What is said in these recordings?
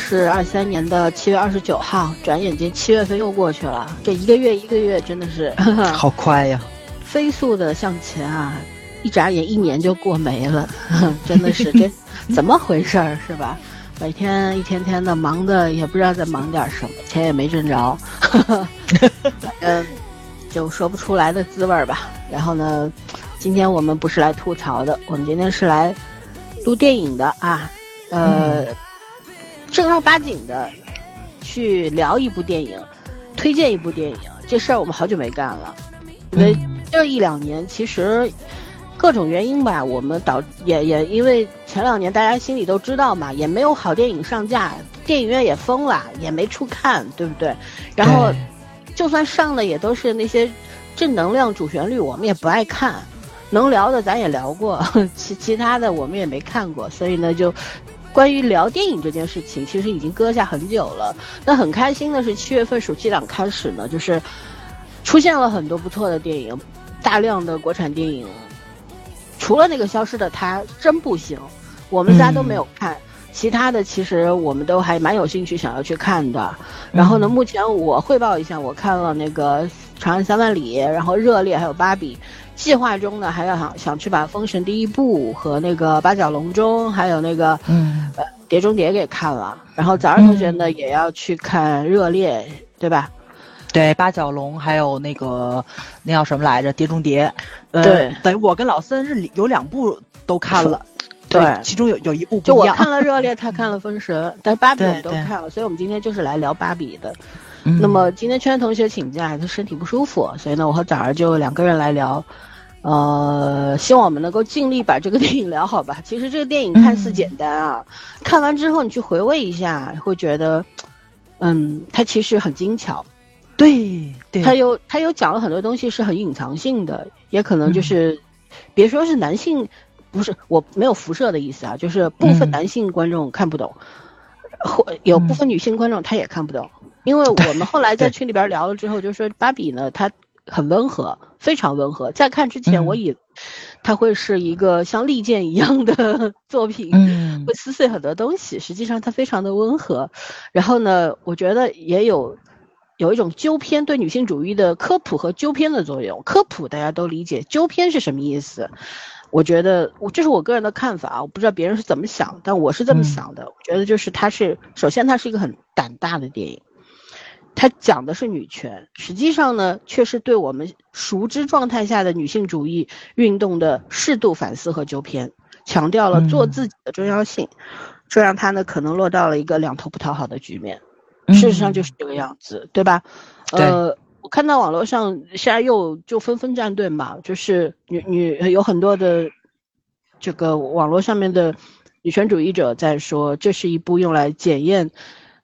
是二三年的七月二十九号，转眼间七月份又过去了，这一个月一个月真的是 好快呀，飞速的向前啊，一眨眼一年就过没了，真的是这怎么回事儿是吧？每天一天天的忙的也不知道在忙点什么，钱也没挣着，嗯，就说不出来的滋味儿吧。然后呢，今天我们不是来吐槽的，我们今天是来录电影的啊。呃，正儿八经的去聊一部电影，推荐一部电影，这事儿我们好久没干了。因为这一两年，其实各种原因吧，我们导也也因为前两年大家心里都知道嘛，也没有好电影上架，电影院也封了，也没处看，对不对？然后就算上了，也都是那些正能量主旋律，我们也不爱看。能聊的咱也聊过，其其他的我们也没看过，所以呢就。关于聊电影这件事情，其实已经搁下很久了。那很开心的是，七月份暑期档开始呢，就是出现了很多不错的电影，大量的国产电影。除了那个消失的他，真不行，我们仨都没有看。其他的其实我们都还蛮有兴趣想要去看的。然后呢，目前我汇报一下，我看了那个《长安三万里》，然后《热烈》，还有《芭比》。计划中呢，还要想想去把《封神》第一部和那个《八角笼中》，还有那个嗯，呃，《碟中谍》给看了。然后早上同学呢也要去看《热烈》，对吧？对，《八角笼》还有那个那叫什么来着，《碟中谍》。对，等于我跟老森是有两部都看了。对，其中有有一部就我看了《热烈》，他看了《封神》，但是《芭比》我们都看了，所以我们今天就是来聊《芭比》的。那么今天圈同学请假，他身体不舒服，所以呢，我和早儿就两个人来聊。呃，希望我们能够尽力把这个电影聊好吧。其实这个电影看似简单啊，看完之后你去回味一下，会觉得，嗯，它其实很精巧。对，对，它有它有讲了很多东西是很隐藏性的，也可能就是，别说是男性，不是我没有辐射的意思啊，就是部分男性观众看不懂，或有部分女性观众她也看不懂，因为我们后来在群里边聊了之后，就说芭比呢，它。很温和，非常温和。在看之前，我以它会是一个像利剑一样的 作品，会撕碎很多东西。实际上，它非常的温和。然后呢，我觉得也有有一种纠偏对女性主义的科普和纠偏的作用。科普大家都理解，纠偏是什么意思？我觉得我这是我个人的看法，我不知道别人是怎么想，但我是这么想的。我觉得就是它是首先它是一个很胆大的电影。它讲的是女权，实际上呢，却是对我们熟知状态下的女性主义运动的适度反思和纠偏，强调了做自己的重要性，这让他呢可能落到了一个两头不讨好的局面。事实上就是这个样子，对吧？呃，我看到网络上现在又就纷纷站队嘛，就是女女有很多的这个网络上面的女权主义者在说，这是一部用来检验。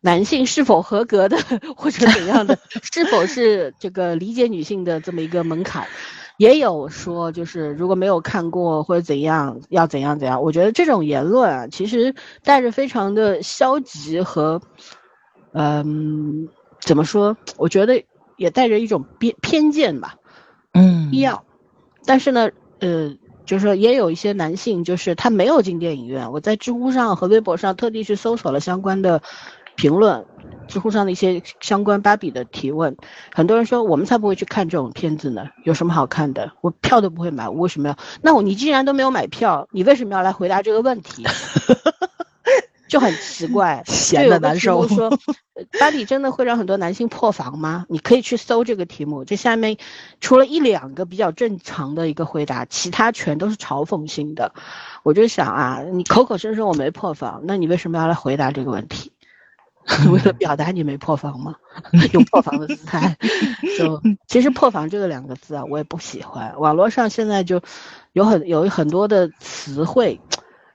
男性是否合格的，或者怎样的，是否是这个理解女性的这么一个门槛，也有说就是如果没有看过或者怎样要怎样怎样。我觉得这种言论啊，其实带着非常的消极和，嗯，怎么说？我觉得也带着一种偏偏见吧。嗯，必要。但是呢，呃，就是说也有一些男性，就是他没有进电影院。我在知乎上和微博上特地去搜索了相关的。评论，知乎上的一些相关芭比的提问，很多人说我们才不会去看这种片子呢，有什么好看的？我票都不会买，我为什么要？那我你既然都没有买票，你为什么要来回答这个问题？就很奇怪，闲的难受。说芭比真的会让很多男性破防吗？你可以去搜这个题目，这下面除了一两个比较正常的一个回答，其他全都是嘲讽性的。我就想啊，你口口声声我没破防，那你为什么要来回答这个问题？为了表达你没破防吗？用破防的姿态，就其实破防这个两个字啊，我也不喜欢。网络上现在就有很有很多的词汇，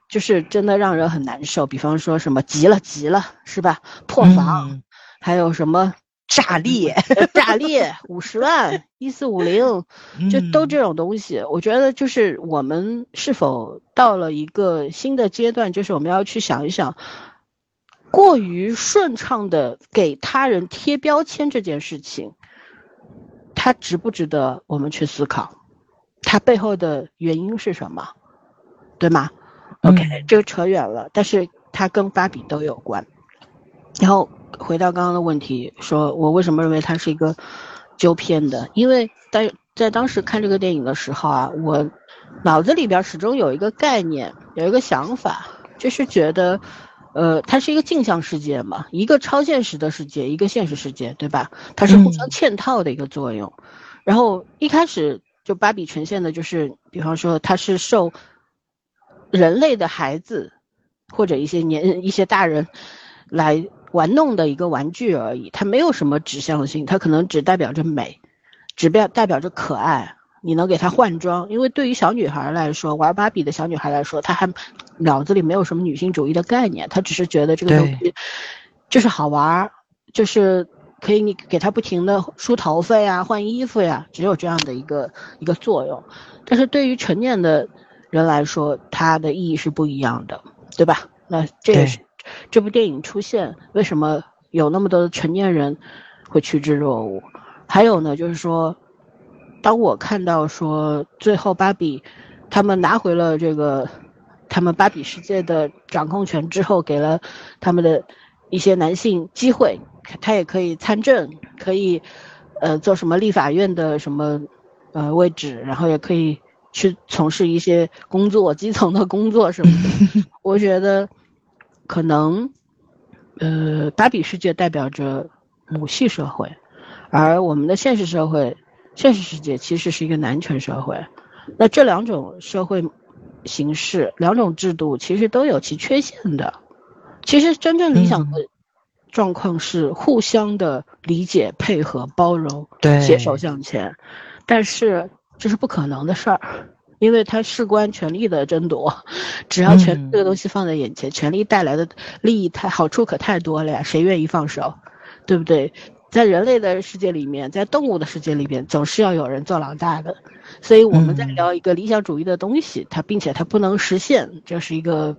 就是真的让人很难受。比方说什么急了急了，是吧？破防，还有什么炸裂炸裂五十万一四五零，就都这种东西。我觉得就是我们是否到了一个新的阶段，就是我们要去想一想。过于顺畅的给他人贴标签这件事情，它值不值得我们去思考？它背后的原因是什么？对吗？OK，这个扯远了。但是它跟芭比都有关。然后回到刚刚的问题，说我为什么认为它是一个纠偏的？因为在在当时看这个电影的时候啊，我脑子里边始终有一个概念，有一个想法，就是觉得，呃，它是一个镜像世界嘛，一个超现实的世界，一个现实世界，对吧？它是互相嵌套的一个作用。然后一开始就芭比呈现的就是，比方说它是受人类的孩子或者一些年一些大人来玩弄的一个玩具而已，它没有什么指向性，它可能只代表着美。只表代表着可爱，你能给她换装，因为对于小女孩来说，玩芭比的小女孩来说，她还脑子里没有什么女性主义的概念，她只是觉得这个东西就是好玩，就是可以你给她不停的梳头发呀、换衣服呀，只有这样的一个一个作用。但是对于成年的人来说，它的意义是不一样的，对吧？那这也是这部电影出现为什么有那么多的成年人会趋之若鹜。还有呢，就是说，当我看到说最后芭比他们拿回了这个他们芭比世界的掌控权之后，给了他们的一些男性机会，他也可以参政，可以呃做什么立法院的什么呃位置，然后也可以去从事一些工作，基层的工作什么的。我觉得可能呃芭比世界代表着母系社会。而我们的现实社会、现实世界其实是一个男权社会，那这两种社会形式、两种制度其实都有其缺陷的。其实真正理想的状况是互相的理解、配合、包容、携手向前，但是这是不可能的事儿，因为它事关权力的争夺。只要权这个东西放在眼前，权力带来的利益太好处可太多了呀，谁愿意放手？对不对？在人类的世界里面，在动物的世界里面，总是要有人做老大的。所以我们在聊一个理想主义的东西，它并且它不能实现，这是一个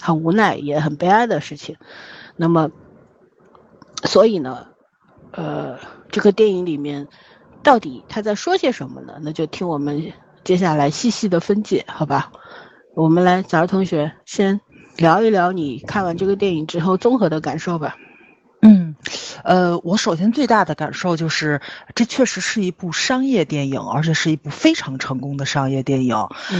很无奈也很悲哀的事情。那么，所以呢，呃，这个电影里面到底他在说些什么呢？那就听我们接下来细细的分解，好吧？我们来，早儿同学先聊一聊你看完这个电影之后综合的感受吧。嗯，呃，我首先最大的感受就是，这确实是一部商业电影，而且是一部非常成功的商业电影。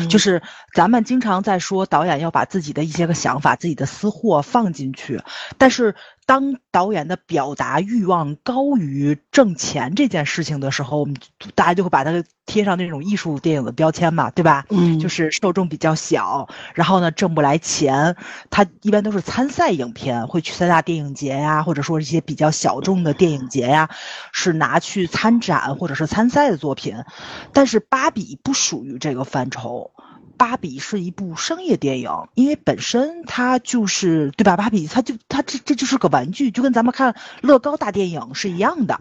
就是咱们经常在说导演要把自己的一些个想法、自己的私货放进去，但是。当导演的表达欲望高于挣钱这件事情的时候，我们大家就会把它贴上那种艺术电影的标签嘛，对吧？嗯，就是受众比较小，然后呢挣不来钱。它一般都是参赛影片，会去三大电影节呀，或者说一些比较小众的电影节呀，是拿去参展或者是参赛的作品。但是《芭比》不属于这个范畴。芭比是一部商业电影，因为本身它就是对吧？芭比它就它这这就是个玩具，就跟咱们看乐高大电影是一样的。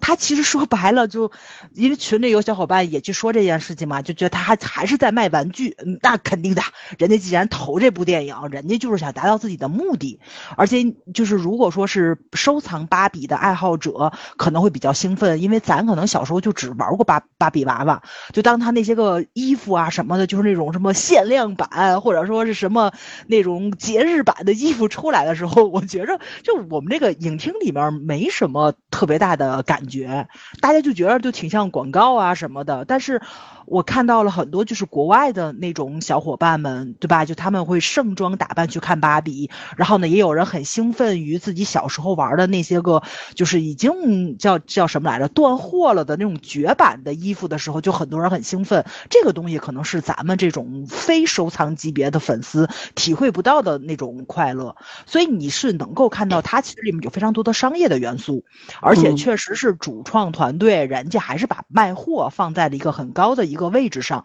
他其实说白了，就因为群里有小伙伴也去说这件事情嘛，就觉得他还还是在卖玩具。那肯定的，人家既然投这部电影，人家就是想达到自己的目的。而且就是如果说是收藏芭比的爱好者，可能会比较兴奋，因为咱可能小时候就只玩过芭芭比娃娃。就当他那些个衣服啊什么的，就是那种什么限量版或者说是什么那种节日版的衣服出来的时候，我觉着就我们这个影厅里面没什么特别大的。感觉大家就觉得就挺像广告啊什么的，但是。我看到了很多就是国外的那种小伙伴们，对吧？就他们会盛装打扮去看芭比，然后呢，也有人很兴奋于自己小时候玩的那些个，就是已经叫叫什么来着，断货了的那种绝版的衣服的时候，就很多人很兴奋。这个东西可能是咱们这种非收藏级别的粉丝体会不到的那种快乐。所以你是能够看到它其实里面有非常多的商业的元素，而且确实是主创团队人家还是把卖货放在了一个很高的一。一个位置上，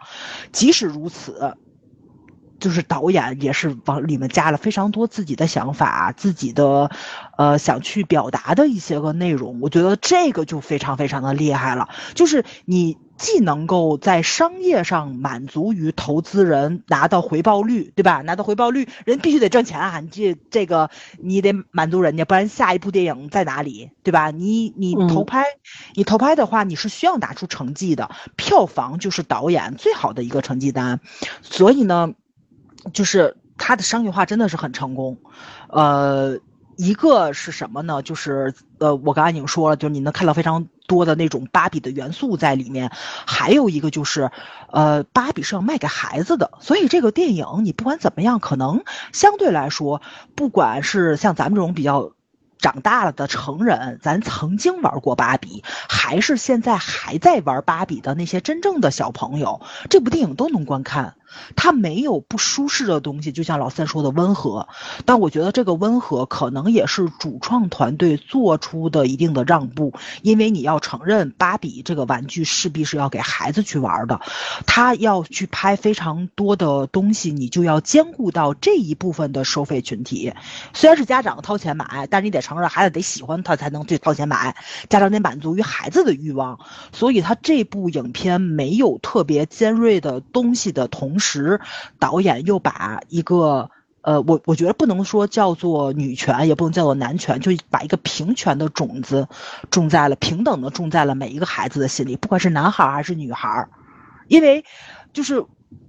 即使如此，就是导演也是往里面加了非常多自己的想法，自己的呃想去表达的一些个内容。我觉得这个就非常非常的厉害了，就是你。既能够在商业上满足于投资人拿到回报率，对吧？拿到回报率，人必须得挣钱啊！你这这个你得满足人家，不然下一部电影在哪里，对吧？你你投拍，你投拍的话，你是需要拿出成绩的，票房就是导演最好的一个成绩单，所以呢，就是。它的商业化真的是很成功，呃。一个是什么呢？就是呃，我刚才已经说了，就是你能看到非常多的那种芭比的元素在里面。还有一个就是，呃，芭比是要卖给孩子的，所以这个电影你不管怎么样，可能相对来说，不管是像咱们这种比较长大了的成人，咱曾经玩过芭比，还是现在还在玩芭比的那些真正的小朋友，这部电影都能观看。它没有不舒适的东西，就像老三说的温和，但我觉得这个温和可能也是主创团队做出的一定的让步，因为你要承认，芭比这个玩具势必是要给孩子去玩的，他要去拍非常多的东西，你就要兼顾到这一部分的收费群体。虽然是家长掏钱买，但是你得承认孩子得喜欢他才能去掏钱买，家长得满足于孩子的欲望，所以他这部影片没有特别尖锐的东西的同。时，导演又把一个呃，我我觉得不能说叫做女权，也不能叫做男权，就把一个平权的种子种在了平等的种在了每一个孩子的心里，不管是男孩还是女孩，因为就是。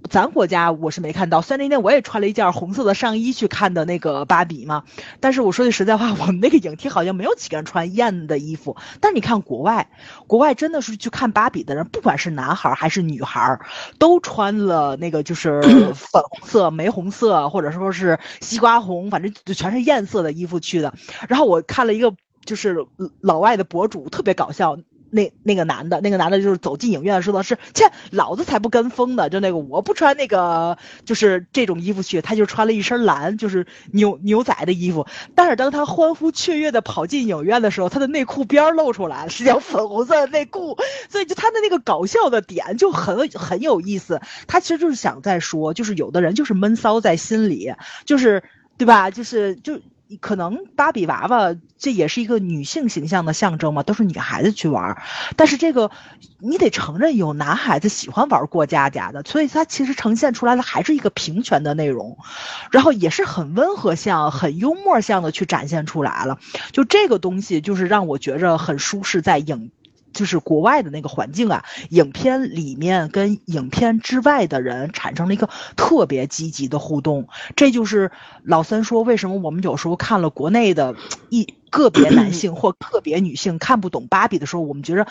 咱国家我是没看到，虽然那天我也穿了一件红色的上衣去看的那个芭比嘛，但是我说句实在话，我们那个影厅好像没有几个人穿艳的衣服。但你看国外，国外真的是去看芭比的人，不管是男孩还是女孩，都穿了那个就是 粉红色、玫红色，或者说是西瓜红，反正就全是艳色的衣服去的。然后我看了一个就是老外的博主，特别搞笑。那那个男的，那个男的就是走进影院说的是，切，老子才不跟风呢！就那个我不穿那个，就是这种衣服去，他就穿了一身蓝，就是牛牛仔的衣服。但是当他欢呼雀跃的跑进影院的时候，他的内裤边露出来，是条粉红色的内裤。所以就他的那个搞笑的点就很很有意思。他其实就是想在说，就是有的人就是闷骚在心里，就是对吧？就是就。可能芭比娃娃这也是一个女性形象的象征嘛，都是女孩子去玩，但是这个你得承认有男孩子喜欢玩过家家的，所以它其实呈现出来的还是一个平权的内容，然后也是很温和向、很幽默向的去展现出来了。就这个东西，就是让我觉着很舒适，在影。就是国外的那个环境啊，影片里面跟影片之外的人产生了一个特别积极的互动，这就是老三说为什么我们有时候看了国内的一个别男性或 个别女性看不懂芭比的时候，我们觉着，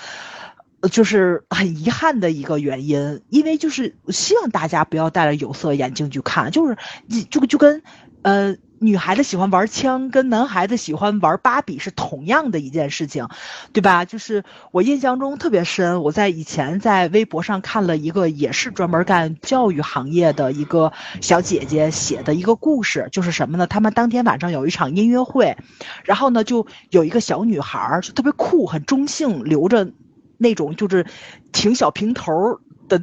就是很遗憾的一个原因，因为就是希望大家不要戴着有色眼镜去看，就是就就跟呃。女孩子喜欢玩枪，跟男孩子喜欢玩芭比是同样的一件事情，对吧？就是我印象中特别深，我在以前在微博上看了一个也是专门干教育行业的一个小姐姐写的一个故事，就是什么呢？他们当天晚上有一场音乐会，然后呢，就有一个小女孩就特别酷，很中性，留着那种就是挺小平头的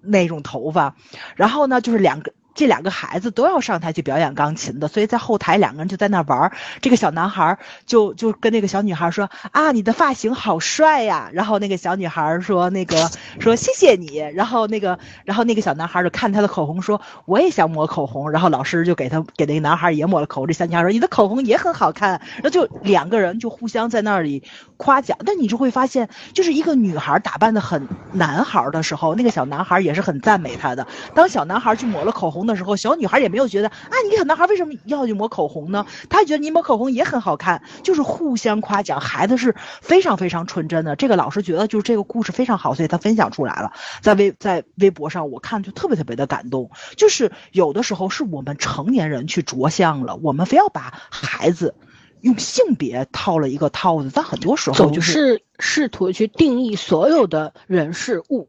那种头发，然后呢，就是两个。这两个孩子都要上台去表演钢琴的，所以在后台两个人就在那玩。这个小男孩就就跟那个小女孩说：“啊，你的发型好帅呀！”然后那个小女孩说：“那个说谢谢你。”然后那个然后那个小男孩就看他的口红说：“我也想抹口红。”然后老师就给他给那个男孩也抹了口红。这小女孩说：“你的口红也很好看。”然后就两个人就互相在那里夸奖。但你就会发现，就是一个女孩打扮的很男孩的时候，那个小男孩也是很赞美她的。当小男孩去抹了口红。的时候，小女孩也没有觉得啊，你小男孩为什么要去抹口红呢？她觉得你抹口红也很好看，就是互相夸奖。孩子是非常非常纯真的。这个老师觉得就是这个故事非常好，所以他分享出来了，在微在微博上，我看就特别特别的感动。就是有的时候是我们成年人去着相了，我们非要把孩子用性别套了一个套子，在很多时候总是试图去定义所有的人事物。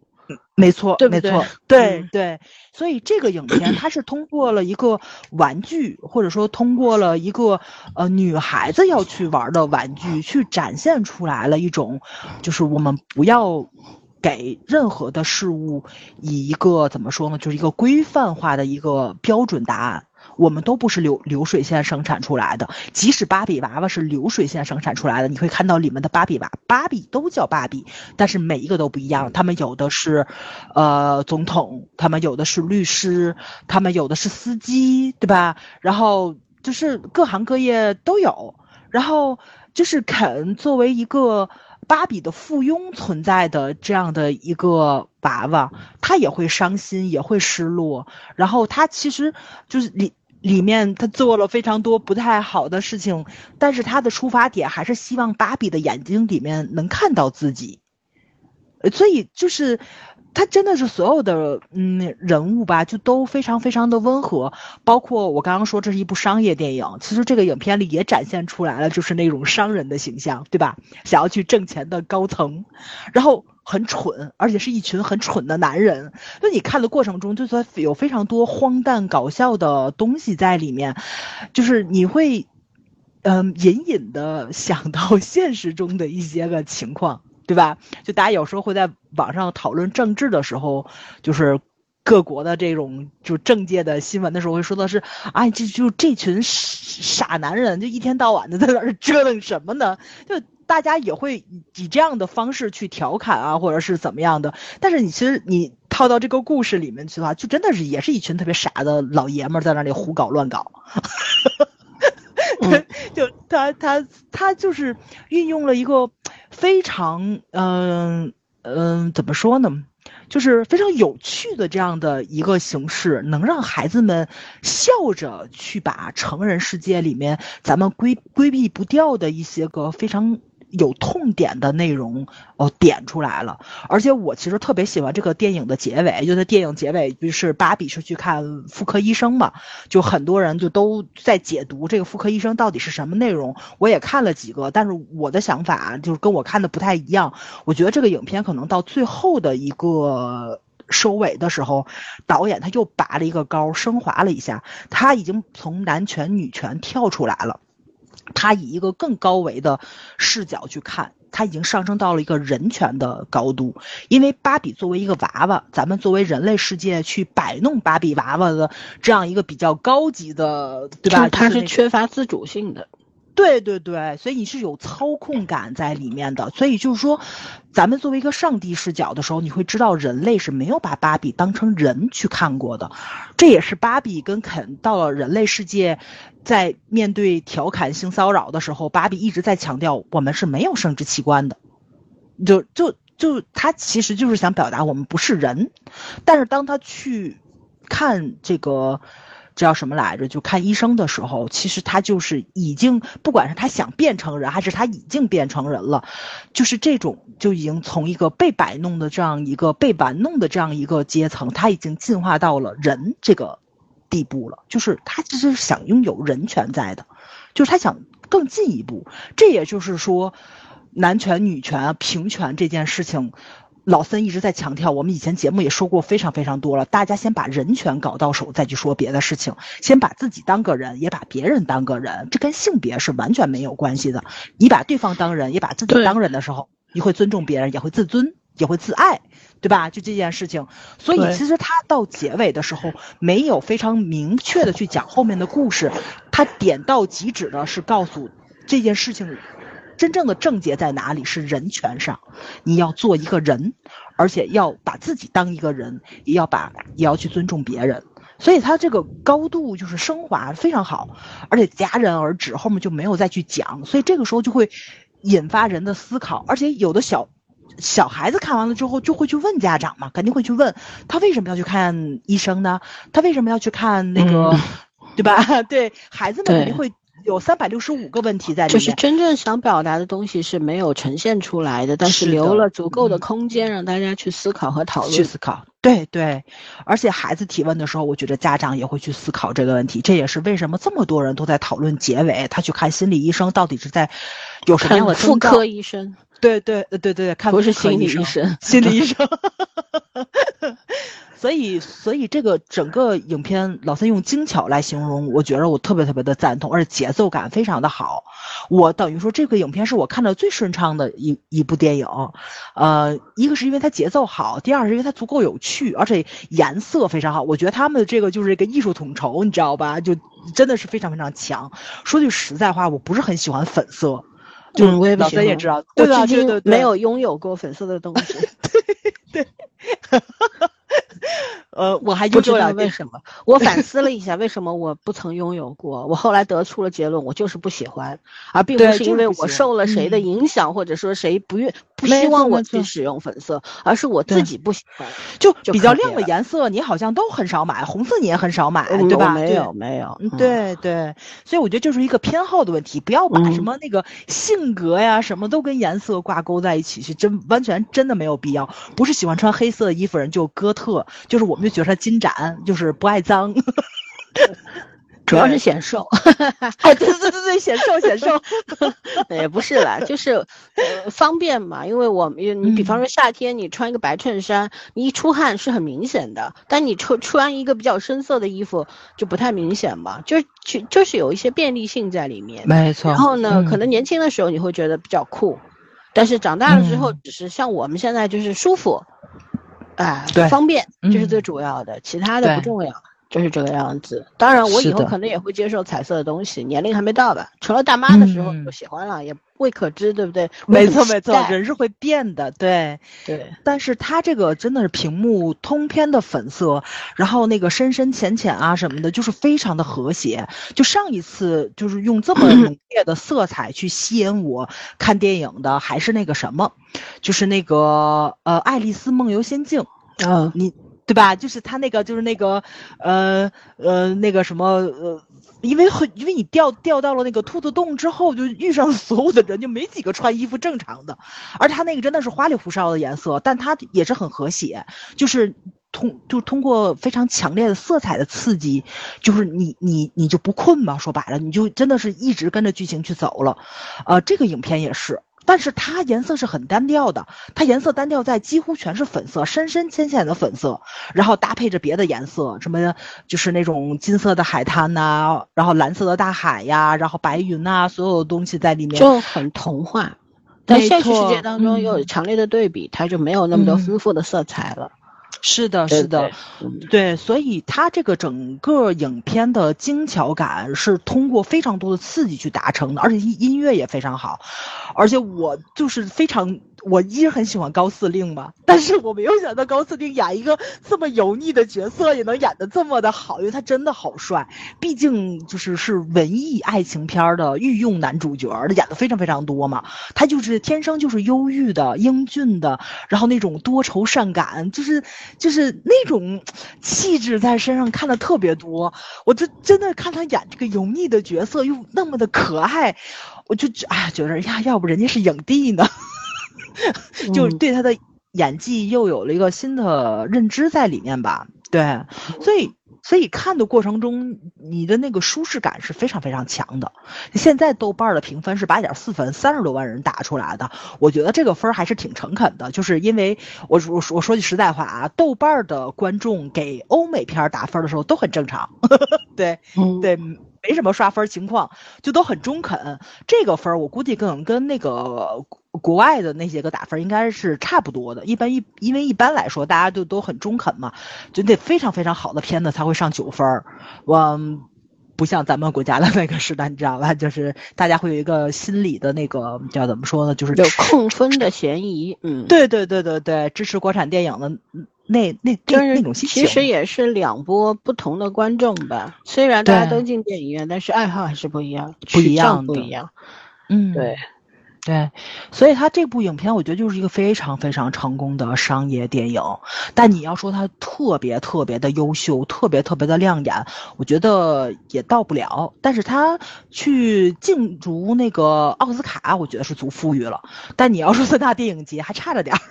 没错，对没错，对对，所以这个影片它是通过了一个玩具，或者说通过了一个呃女孩子要去玩的玩具，去展现出来了一种，就是我们不要给任何的事物以一个怎么说呢，就是一个规范化的一个标准答案。我们都不是流流水线生产出来的，即使芭比娃娃是流水线生产出来的，你会看到里面的芭比娃芭比都叫芭比，但是每一个都不一样。他们有的是，呃，总统，他们有的是律师，他们有的是司机，对吧？然后就是各行各业都有。然后就是肯作为一个芭比的附庸存在的这样的一个娃娃，他也会伤心，也会失落。然后他其实就是你。里面他做了非常多不太好的事情，但是他的出发点还是希望芭比的眼睛里面能看到自己，所以就是。他真的是所有的嗯人物吧，就都非常非常的温和，包括我刚刚说这是一部商业电影，其实这个影片里也展现出来了，就是那种商人的形象，对吧？想要去挣钱的高层，然后很蠢，而且是一群很蠢的男人。那你看的过程中，就算有非常多荒诞搞笑的东西在里面，就是你会嗯隐隐的想到 现实中的一些个情况。对吧？就大家有时候会在网上讨论政治的时候，就是各国的这种就政界的新闻的时候，会说的是，哎，这就这群傻男人，就一天到晚的在那儿折腾什么呢？就大家也会以这样的方式去调侃啊，或者是怎么样的。但是你其实你套到这个故事里面去的话，就真的是也是一群特别傻的老爷们在那里胡搞乱搞。就他他他就是运用了一个。非常嗯嗯，怎么说呢？就是非常有趣的这样的一个形式，能让孩子们笑着去把成人世界里面咱们规规避不掉的一些个非常。有痛点的内容哦，点出来了。而且我其实特别喜欢这个电影的结尾，就在电影结尾，不是芭比是去看妇科医生嘛？就很多人就都在解读这个妇科医生到底是什么内容。我也看了几个，但是我的想法就是跟我看的不太一样。我觉得这个影片可能到最后的一个收尾的时候，导演他又拔了一个高，升华了一下，他已经从男权女权跳出来了。他以一个更高维的视角去看，他已经上升到了一个人权的高度。因为芭比作为一个娃娃，咱们作为人类世界去摆弄芭比娃娃的这样一个比较高级的，对吧？它是缺乏自主性的。对对对，所以你是有操控感在里面的。所以就是说，咱们作为一个上帝视角的时候，你会知道人类是没有把芭比当成人去看过的。这也是芭比跟肯到了人类世界，在面对调侃性骚扰的时候，芭比一直在强调我们是没有生殖器官的。就就就他其实就是想表达我们不是人，但是当他去看这个。叫什么来着？就看医生的时候，其实他就是已经，不管是他想变成人，还是他已经变成人了，就是这种就已经从一个被摆弄的这样一个被玩弄的这样一个阶层，他已经进化到了人这个地步了。就是他其实是想拥有人权在的，就是他想更进一步。这也就是说，男权、女权、平权这件事情。老森一直在强调，我们以前节目也说过非常非常多了。大家先把人权搞到手，再去说别的事情。先把自己当个人，也把别人当个人，这跟性别是完全没有关系的。你把对方当人，也把自己当人的时候，你会尊重别人，也会自尊，也会自爱，对吧？就这件事情。所以其实他到结尾的时候，没有非常明确的去讲后面的故事，他点到即止的是告诉这件事情。真正的症结在哪里？是人权上，你要做一个人，而且要把自己当一个人，也要把也要去尊重别人。所以他这个高度就是升华非常好，而且戛然而止，后面就没有再去讲。所以这个时候就会引发人的思考，而且有的小小孩子看完了之后就会去问家长嘛，肯定会去问他为什么要去看医生呢？他为什么要去看那个，对吧？对孩子们肯定会。有三百六十五个问题在里面，就是真正想表达的东西是没有呈现出来的，但是留了足够的空间让大家去思考和讨论。去思考，对对，而且孩子提问的时候，我觉得家长也会去思考这个问题。这也是为什么这么多人都在讨论结尾，他去看心理医生到底是在有什么样的妇科医生？对对对对对，看不是心理医生，心理医生。所以，所以这个整个影片，老三用精巧来形容，我觉得我特别特别的赞同，而且节奏感非常的好。我等于说，这个影片是我看的最顺畅的一一部电影。呃，一个是因为它节奏好，第二是因为它足够有趣，而且颜色非常好。我觉得他们的这个就是一个艺术统筹，你知道吧？就真的是非常非常强。说句实在话，我不是很喜欢粉色，就是我也老三也知道，对吧？对对对，没有拥有过粉色的东西。对对。呃，我还不知道为什么，我反 思了一下，为什么我不曾拥有过？我后来得出了结论，我就是不喜欢，而并不是因为我受了谁的影响，或者说谁不愿不希望我去使用粉色，而是我自己不喜欢，就比较亮的颜色，你好像都很少买，红色你也很少买，对吧？没有没有，对对，所以我觉得就是一个偏好的问题，不要把什么那个性格呀什么都跟颜色挂钩在一起，是真完全真的没有必要。不是喜欢穿黑色衣服人就哥特，就是我们就觉得他金盏，就是不爱脏。主要是显瘦，哎，对对对 对，显瘦显瘦，也不是啦，就是呃方便嘛。因为我们你比方说夏天你穿一个白衬衫，你一出汗是很明显的，但你穿穿一个比较深色的衣服就不太明显嘛，就就就是有一些便利性在里面。没错。然后呢，可能年轻的时候你会觉得比较酷，但是长大了之后，只是像我们现在就是舒服，哎，方便，这是最主要的，其他的不重要。就是这个样子，当然我以后可能也会接受彩色的东西，年龄还没到吧。成了大妈的时候就喜欢了，也未可知，对不对？没错没错，人是会变的，对对。但是它这个真的是屏幕通篇的粉色，然后那个深深浅浅啊什么的，就是非常的和谐。就上一次就是用这么 浓烈的色彩去吸引我看电影的，还是那个什么，就是那个呃《爱丽丝梦游仙境》啊，你。对吧？就是他那个，就是那个，呃呃，那个什么，呃，因为很，因为你掉掉到了那个兔子洞之后，就遇上所有的人，就没几个穿衣服正常的。而他那个真的是花里胡哨的颜色，但它也是很和谐，就是通就通过非常强烈的色彩的刺激，就是你你你就不困嘛？说白了，你就真的是一直跟着剧情去走了。呃，这个影片也是。但是它颜色是很单调的，它颜色单调在几乎全是粉色，深深浅浅的粉色，然后搭配着别的颜色，什么就是那种金色的海滩呐，然后蓝色的大海呀，然后白云呐，所有的东西在里面就很童话。在现实世界当中又有强烈的对比，它就没有那么多丰富的色彩了。是的，是的，对，所以它这个整个影片的精巧感是通过非常多的刺激去达成的，而且音音乐也非常好，而且我就是非常。我一直很喜欢高司令嘛，但是我没有想到高司令演一个这么油腻的角色也能演得这么的好，因为他真的好帅。毕竟就是是文艺爱情片的御用男主角，他演的非常非常多嘛。他就是天生就是忧郁的、英俊的，然后那种多愁善感，就是就是那种气质在身上看的特别多。我就真的看他演这个油腻的角色又那么的可爱，我就哎觉得呀，要不人家是影帝呢。就对他的演技又有了一个新的认知在里面吧，对，所以所以看的过程中，你的那个舒适感是非常非常强的。现在豆瓣的评分是八点四分，三十多万人打出来的，我觉得这个分还是挺诚恳的。就是因为我我我说句实在话啊，豆瓣的观众给欧美片打分的时候都很正常，对，对，没什么刷分情况，就都很中肯。这个分我估计跟跟那个。国外的那些个打分应该是差不多的，一般一因为一般来说大家就都很中肯嘛，就得非常非常好的片子才会上九分儿，我不像咱们国家的那个时代，你知道吧？就是大家会有一个心理的那个叫怎么说呢？就是有控分的嫌疑。嗯，对对对对对，支持国产电影的那那那那种心情。其实也是两波不同的观众吧，虽然大家都进电影院，但是爱好还是不一样，不一样不一样。嗯，对。对，所以他这部影片我觉得就是一个非常非常成功的商业电影。但你要说他特别特别的优秀，特别特别的亮眼，我觉得也到不了。但是他去竞逐那个奥斯卡，我觉得是足富裕了。但你要说三大电影节，还差着点儿。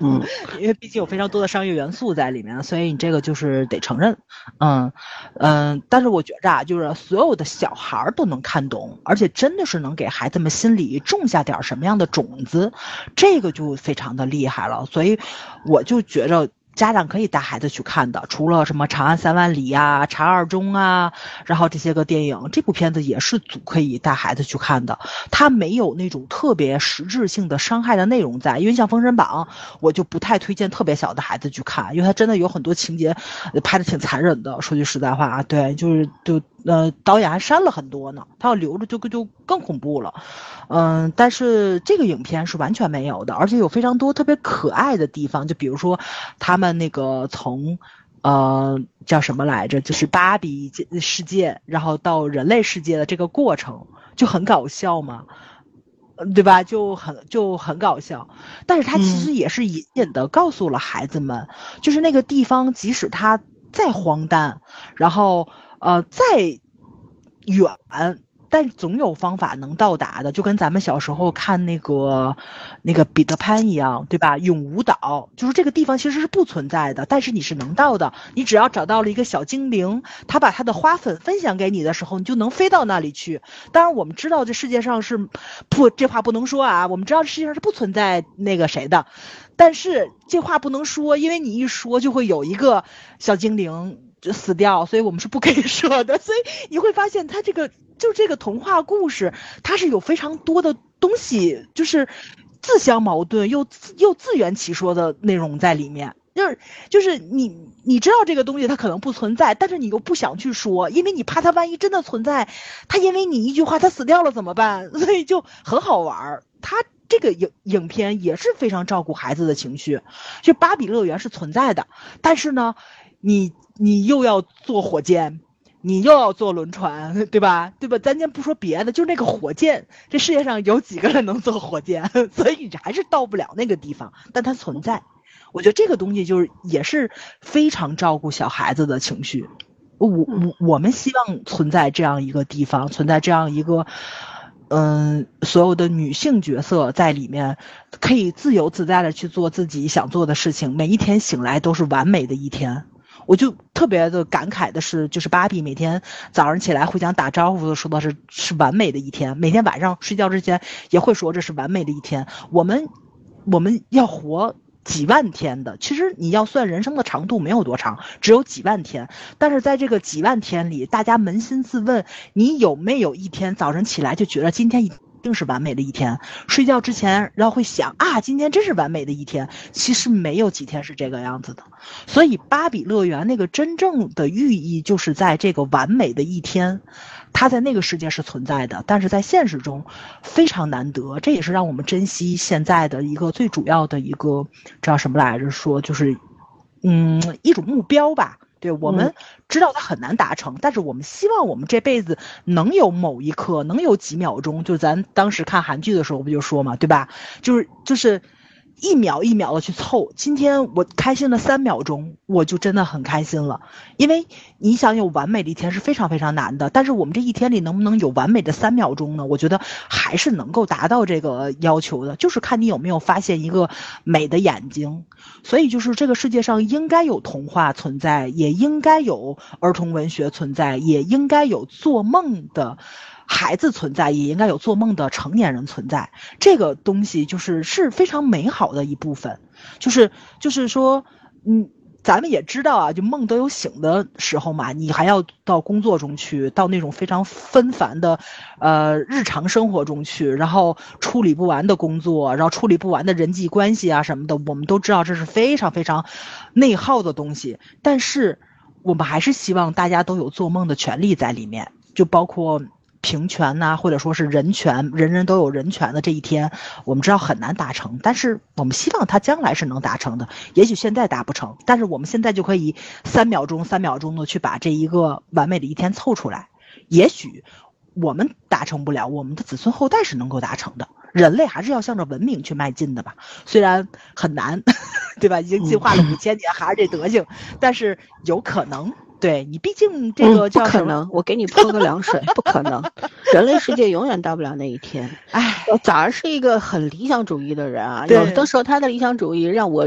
嗯，因为毕竟有非常多的商业元素在里面，所以你这个就是得承认。嗯嗯，但是我觉着啊，就是所有的小孩儿都能看懂，而且真的是能给孩子们心你种下点什么样的种子，这个就非常的厉害了。所以我就觉着。家长可以带孩子去看的，除了什么《长安三万里》呀、《查二中》啊，然后这些个电影，这部片子也是足可以带孩子去看的。它没有那种特别实质性的伤害的内容在，因为像《封神榜》，我就不太推荐特别小的孩子去看，因为它真的有很多情节拍的挺残忍的。说句实在话啊，对，就是就。呃，导演还删了很多呢，他要留着就就更恐怖了，嗯，但是这个影片是完全没有的，而且有非常多特别可爱的地方，就比如说他们那个从，呃，叫什么来着，就是芭比世界，然后到人类世界的这个过程就很搞笑嘛。对吧？就很就很搞笑。但是他其实也是隐隐的告诉了孩子们，就是那个地方，即使它再荒诞，然后呃再远。但总有方法能到达的，就跟咱们小时候看那个，那个彼得潘一样，对吧？永无岛就是这个地方其实是不存在的，但是你是能到的。你只要找到了一个小精灵，他把他的花粉分享给你的时候，你就能飞到那里去。当然，我们知道这世界上是不，这话不能说啊。我们知道这世界上是不存在那个谁的，但是这话不能说，因为你一说就会有一个小精灵就死掉，所以我们是不可以说的。所以你会发现，他这个。就这个童话故事，它是有非常多的东西，就是自相矛盾又又自圆其说的内容在里面。就是就是你你知道这个东西它可能不存在，但是你又不想去说，因为你怕它万一真的存在，它因为你一句话它死掉了怎么办？所以就很好玩儿。它这个影影片也是非常照顾孩子的情绪。就芭比乐园是存在的，但是呢，你你又要坐火箭。你又要坐轮船，对吧？对吧？咱先不说别的，就那个火箭，这世界上有几个人能坐火箭？所以你还是到不了那个地方，但它存在。我觉得这个东西就是也是非常照顾小孩子的情绪。我我我们希望存在这样一个地方，存在这样一个，嗯，所有的女性角色在里面可以自由自在的去做自己想做的事情，每一天醒来都是完美的一天。我就特别的感慨的是，就是芭比每天早上起来互相打招呼的说的是是完美的一天，每天晚上睡觉之前也会说这是完美的一天。我们我们要活几万天的，其实你要算人生的长度没有多长，只有几万天。但是在这个几万天里，大家扪心自问，你有没有一天早上起来就觉得今天一。定是完美的一天。睡觉之前，然后会想啊，今天真是完美的一天。其实没有几天是这个样子的。所以，芭比乐园那个真正的寓意，就是在这个完美的一天，它在那个世界是存在的，但是在现实中非常难得。这也是让我们珍惜现在的一个最主要的一个叫什么来着？说就是，嗯，一种目标吧。对我们知道它很难达成，但是我们希望我们这辈子能有某一刻，能有几秒钟，就咱当时看韩剧的时候不就说嘛，对吧？就是就是。一秒一秒的去凑，今天我开心了三秒钟，我就真的很开心了。因为你想有完美的一天是非常非常难的，但是我们这一天里能不能有完美的三秒钟呢？我觉得还是能够达到这个要求的，就是看你有没有发现一个美的眼睛。所以就是这个世界上应该有童话存在，也应该有儿童文学存在，也应该有做梦的。孩子存在，也应该有做梦的成年人存在。这个东西就是是非常美好的一部分，就是就是说，嗯，咱们也知道啊，就梦都有醒的时候嘛。你还要到工作中去，到那种非常纷繁的，呃，日常生活中去，然后处理不完的工作，然后处理不完的人际关系啊什么的。我们都知道这是非常非常内耗的东西，但是我们还是希望大家都有做梦的权利在里面，就包括。平权呐，或者说是人权，人人都有人权的这一天，我们知道很难达成，但是我们希望它将来是能达成的。也许现在达不成，但是我们现在就可以三秒钟、三秒钟的去把这一个完美的一天凑出来。也许我们达成不了，我们的子孙后代是能够达成的。人类还是要向着文明去迈进的吧，虽然很难，对吧？已经进化了五千年，还是这德行，但是有可能。对你，毕竟这个不可能。我给你泼个凉水，不可能。人类世界永远到不了那一天。哎，早儿是一个很理想主义的人啊，有的时候他的理想主义让我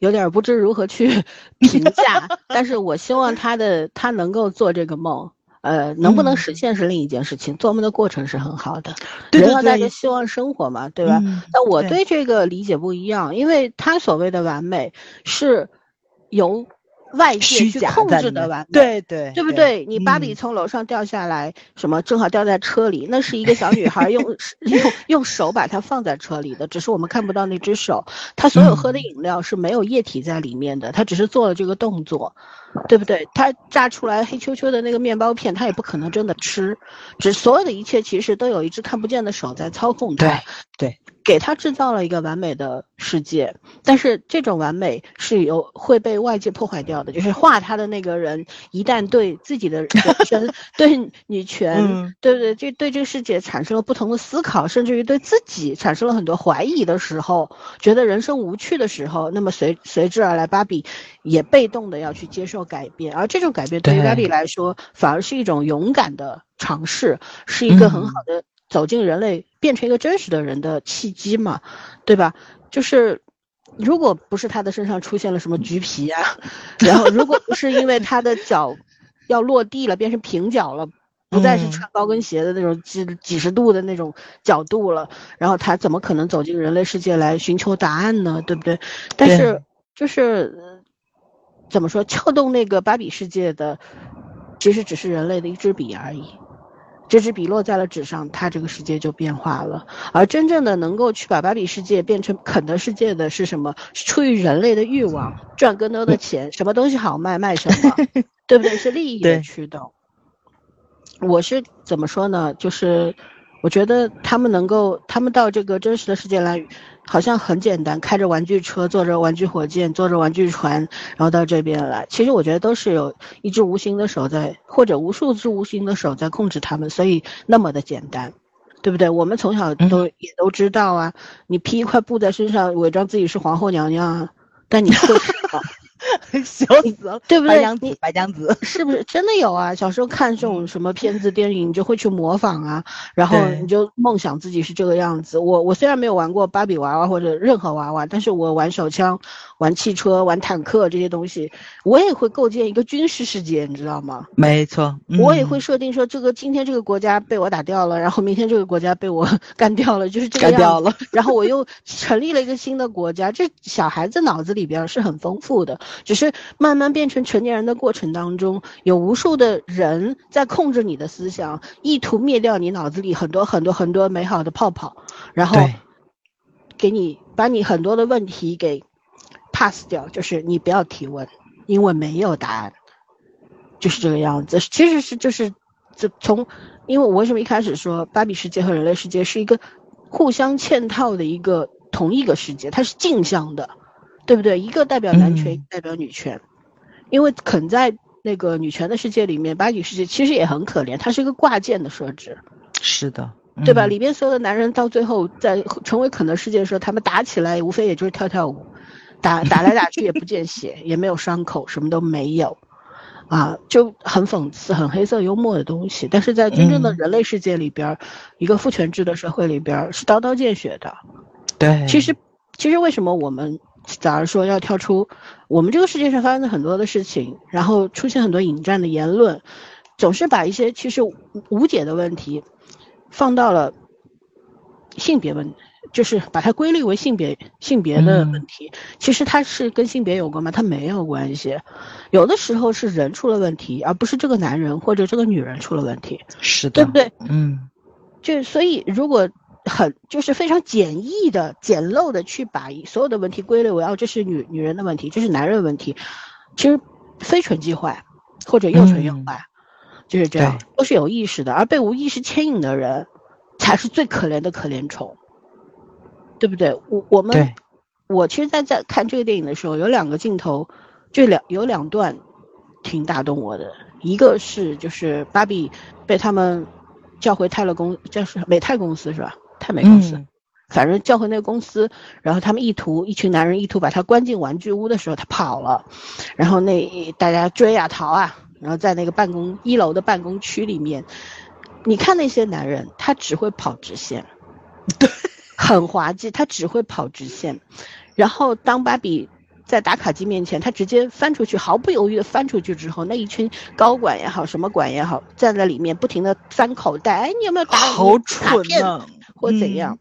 有点不知如何去 评价。但是我希望他的他能够做这个梦，呃，能不能实现是另一件事情。做梦的过程是很好的，人要带着希望生活嘛，对吧？那我对这个理解不一样，因为他所谓的完美是由。外界去控制的完美，对对，对不对？你芭比从楼上掉下来，什么正好掉在车里，那是一个小女孩用 用用手把它放在车里的，只是我们看不到那只手。她所有喝的饮料是没有液体在里面的，她只是做了这个动作。对不对？她炸出来黑黢黢的那个面包片，她也不可能真的吃，只所有的一切其实都有一只看不见的手在操控它。对对。给他制造了一个完美的世界，但是这种完美是有会被外界破坏掉的。就是画他的那个人，一旦对自己的人生、对女权、对不对？这对这个世界产生了不同的思考，甚至于对自己产生了很多怀疑的时候，觉得人生无趣的时候，那么随随之而来，芭比也被动的要去接受改变，而这种改变对于芭比来说，反而是一种勇敢的尝试，是一个很好的。走进人类，变成一个真实的人的契机嘛，对吧？就是，如果不是他的身上出现了什么橘皮啊，然后如果不是因为他的脚要落地了，变成平脚了，不再是穿高跟鞋的那种几几十度的那种角度了，然后他怎么可能走进人类世界来寻求答案呢？对不对？但是就是怎么说，撬动那个芭比世界的，其实只是人类的一支笔而已。这支笔落在了纸上，它这个世界就变化了。而真正的能够去把芭比世界变成肯德世界的是什么？是出于人类的欲望，赚更多的钱，什么东西好卖卖什么，对不对？是利益的驱动。我是怎么说呢？就是。我觉得他们能够，他们到这个真实的世界来，好像很简单，开着玩具车，坐着玩具火箭，坐着玩具船，然后到这边来。其实我觉得都是有一只无形的手在，或者无数只无形的手在控制他们，所以那么的简单，对不对？我们从小都也都知道啊，你披一块布在身上，伪装自己是皇后娘娘啊，但你会什么？笑死了，对不对？白娘子，白娘子是不是真的有啊？小时候看这种什么片子、电影，你就会去模仿啊，然后你就梦想自己是这个样子。我我虽然没有玩过芭比娃娃或者任何娃娃，但是我玩手枪。玩汽车、玩坦克这些东西，我也会构建一个军事世界，你知道吗？没错，我也会设定说，这个今天这个国家被我打掉了，然后明天这个国家被我 干掉了，就是这个样子。然后我又成立了一个新的国家，这小孩子脑子里边是很丰富的，只是慢慢变成成年人的过程当中，有无数的人在控制你的思想，意图灭掉你脑子里很多很多很多美好的泡泡，然后给你把你很多的问题给。Pass 掉，就是你不要提问，因为没有答案，就是这个样子。其实是就是，这从，因为我为什么一开始说芭比世界和人类世界是一个互相嵌套的一个同一个世界，它是镜像的，对不对？一个代表男权，代表女权。因为肯在那个女权的世界里面，芭比世界其实也很可怜，它是一个挂件的设置。是的，对吧？里边所有的男人到最后在成为肯的世界的时候，他们打起来无非也就是跳跳舞。打打来打去也不见血，也没有伤口，什么都没有，啊，就很讽刺、很黑色幽默的东西。但是在真正的人类世界里边，一个父权制的社会里边是刀刀见血的。对，其实其实为什么我们假如说要跳出我们这个世界上发生的很多的事情，然后出现很多引战的言论，总是把一些其实无解的问题放到了性别问。就是把它归类为性别性别的问题，其实它是跟性别有关吗？它没有关系，有的时候是人出了问题，而不是这个男人或者这个女人出了问题，是的，对不对？嗯，就所以如果很就是非常简易的、简陋的去把所有的问题归类为哦，这是女女人的问题，这是男人问题，其实非纯即坏，或者又纯又坏，就是这样，都是有意识的，而被无意识牵引的人，才是最可怜的可怜虫。对不对？我我们，我其实，在在看这个电影的时候，有两个镜头，就两有两段，挺打动我的。一个是就是芭比被他们叫回泰勒公，叫是美泰公司是吧？泰美公司，反正叫回那个公司，然后他们意图一群男人意图把他关进玩具屋的时候，他跑了，然后那大家追啊逃啊，然后在那个办公一楼的办公区里面，你看那些男人，他只会跑直线，对。很滑稽，他只会跑直线，然后当芭比在打卡机面前，他直接翻出去，毫不犹豫的翻出去之后，那一群高管也好，什么管也好，站在里面不停的翻口袋，哎，你有没有打好蠢呢？或怎样？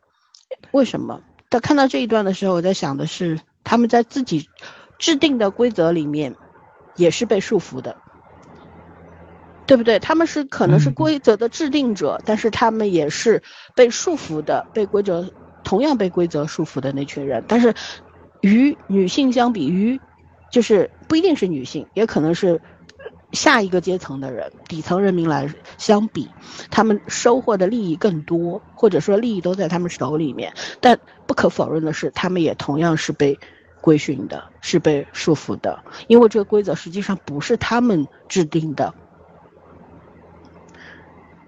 为什么？他看到这一段的时候，我在想的是，他们在自己制定的规则里面，也是被束缚的。对不对？他们是可能是规则的制定者，但是他们也是被束缚的，被规则同样被规则束缚的那群人。但是，与女性相比，于就是不不一定是女性，也可能是下一个阶层的人，底层人民来相比，他们收获的利益更多，或者说利益都在他们手里面。但不可否认的是，他们也同样是被规训的，是被束缚的，因为这个规则实际上不是他们制定的。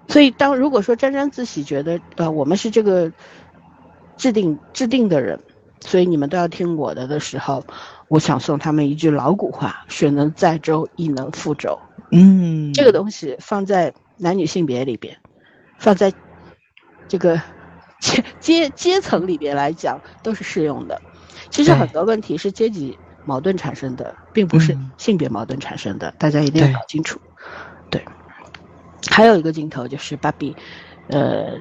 所以，当如果说沾沾自喜，觉得呃我们是这个制定制定的人，所以你们都要听我的的时候，我想送他们一句老古话：水能载舟，亦能覆舟。嗯，这个东西放在男女性别里边，放在这个阶阶阶层里边来讲，都是适用的。其实很多问题是阶级矛盾产生的，并不是性别矛盾产生的，大家一定要搞清楚。对。还有一个镜头就是芭比，呃，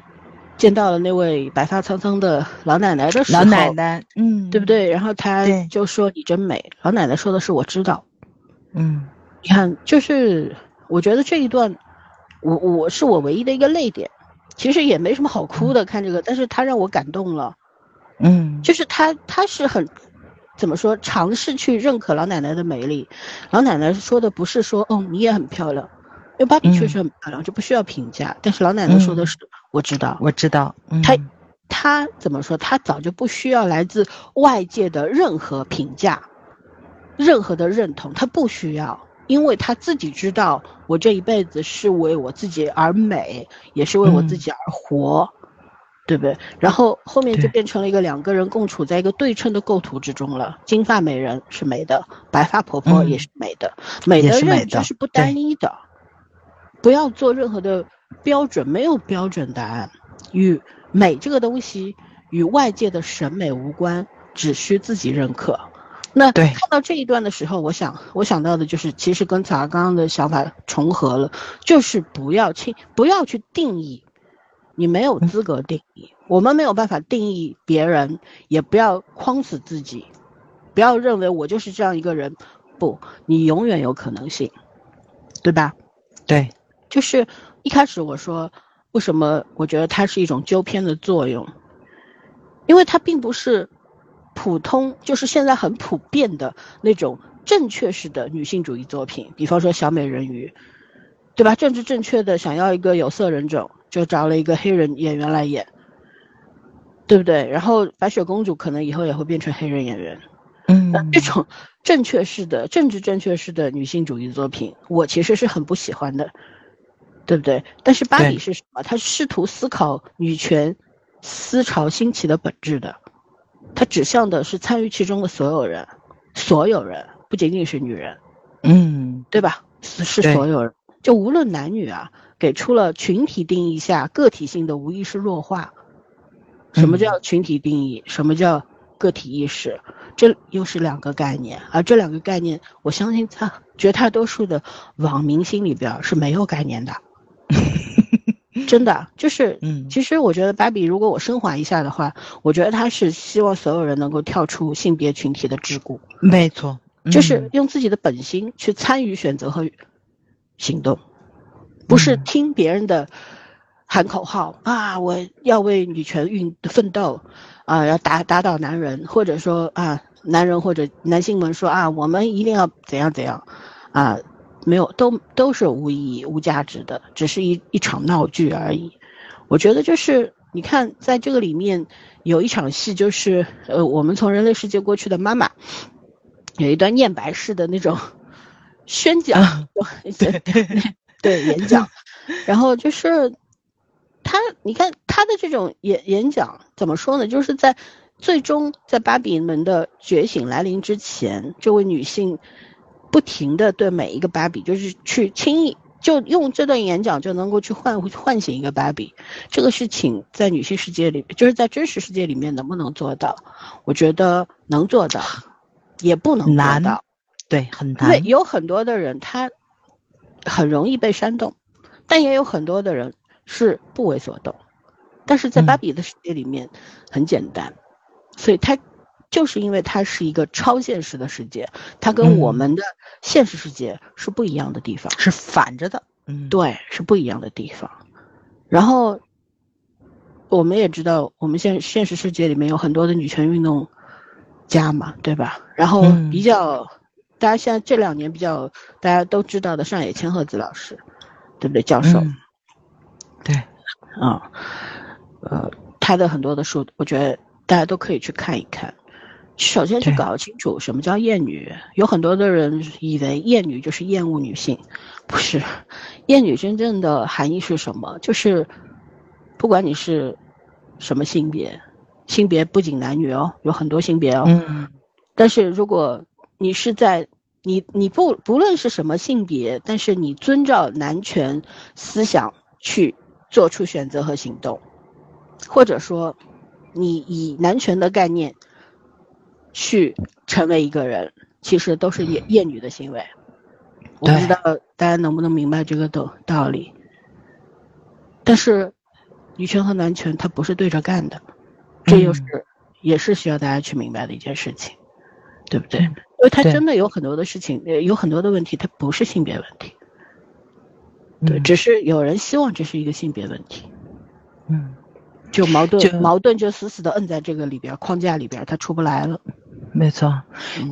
见到了那位白发苍苍的老奶奶的时候，老奶奶，嗯，对不对？然后他就说：“你真美。”老奶奶说的是：“我知道。”嗯，你看，就是我觉得这一段，我我是我唯一的一个泪点。其实也没什么好哭的，看这个，但是他让我感动了。嗯，就是他他是很怎么说，尝试去认可老奶奶的美丽。老奶奶说的不是说：“哦，你也很漂亮。”因为芭比确实很漂亮，就不需要评价。但是老奶奶说的是，我知道，我知道。他，他怎么说？他早就不需要来自外界的任何评价，任何的认同，他不需要，因为他自己知道，我这一辈子是为我自己而美，也是为我自己而活，对不对？然后后面就变成了一个两个人共处在一个对称的构图之中了。金发美人是美的，白发婆婆也是美的，美的认知是不单一的。不要做任何的标准，没有标准答案。与美这个东西与外界的审美无关，只需自己认可。那看到这一段的时候，我想我想到的就是，其实跟曹刚刚的想法重合了，就是不要轻，不要去定义，你没有资格定义，我们没有办法定义别人，也不要框死自己，不要认为我就是这样一个人，不，你永远有可能性，对吧？对。就是一开始我说，为什么我觉得它是一种纠偏的作用？因为它并不是普通，就是现在很普遍的那种正确式的女性主义作品。比方说《小美人鱼》，对吧？政治正确的想要一个有色人种，就找了一个黑人演员来演，对不对？然后白雪公主可能以后也会变成黑人演员。嗯，这种正确式的政治正确式的女性主义作品，我其实是很不喜欢的。对不对？但是巴比是什么？他试图思考女权思潮兴起的本质的，他指向的是参与其中的所有人，所有人不仅仅是女人，嗯，对吧？是是所有人，就无论男女啊，给出了群体定义下个体性的无意识弱化。什么叫群体定义？什么叫个体意识？这又是两个概念，而这两个概念，我相信在绝大多数的网民心里边是没有概念的。真的就是，嗯，其实我觉得芭比，如果我升华一下的话，我觉得他是希望所有人能够跳出性别群体的桎梏，没错，就是用自己的本心去参与选择和行动，不是听别人的喊口号啊，我要为女权运奋斗，啊，要打打倒男人，或者说啊，男人或者男性们说啊，我们一定要怎样怎样，啊。没有，都都是无意义、无价值的，只是一一场闹剧而已。我觉得就是你看，在这个里面有一场戏，就是呃，我们从人类世界过去的妈妈，有一段念白式的那种宣讲，对 对演讲，然后就是他，你看他的这种演演讲怎么说呢？就是在最终在芭比们的觉醒来临之前，这位女性。不停的对每一个芭比，就是去轻易就用这段演讲就能够去唤 唤醒一个芭比，这个事情在女性世界里，就是在真实世界里面能不能做到？我觉得能做到，也不能做到，对，很难。对，有很多的人他很容易被煽动，但也有很多的人是不为所动，但是在芭比的世界里面很简单，所以他。就是因为它是一个超现实的世界，它跟我们的现实世界是不一样的地方，是反着的。嗯，对，是不一样的地方。然后我们也知道，我们现现实世界里面有很多的女权运动家嘛，对吧？然后比较大家现在这两年比较大家都知道的上野千鹤子老师，对不对？教授，对，啊，呃，他的很多的书，我觉得大家都可以去看一看。首先去搞清楚什么叫厌女，有很多的人以为厌女就是厌恶女性，不是，厌女真正的含义是什么？就是不管你是什么性别，性别不仅男女哦，有很多性别哦。嗯。但是如果你是在你你不不论是什么性别，但是你遵照男权思想去做出选择和行动，或者说你以男权的概念。去成为一个人，其实都是厌厌女的行为。我不知道大家能不能明白这个道道理。但是，女权和男权它不是对着干的，这又是也是需要大家去明白的一件事情，对不对？因为它真的有很多的事情，有很多的问题，它不是性别问题。对，只是有人希望这是一个性别问题。嗯，就矛盾矛盾就死死的摁在这个里边框架里边，它出不来了。没错，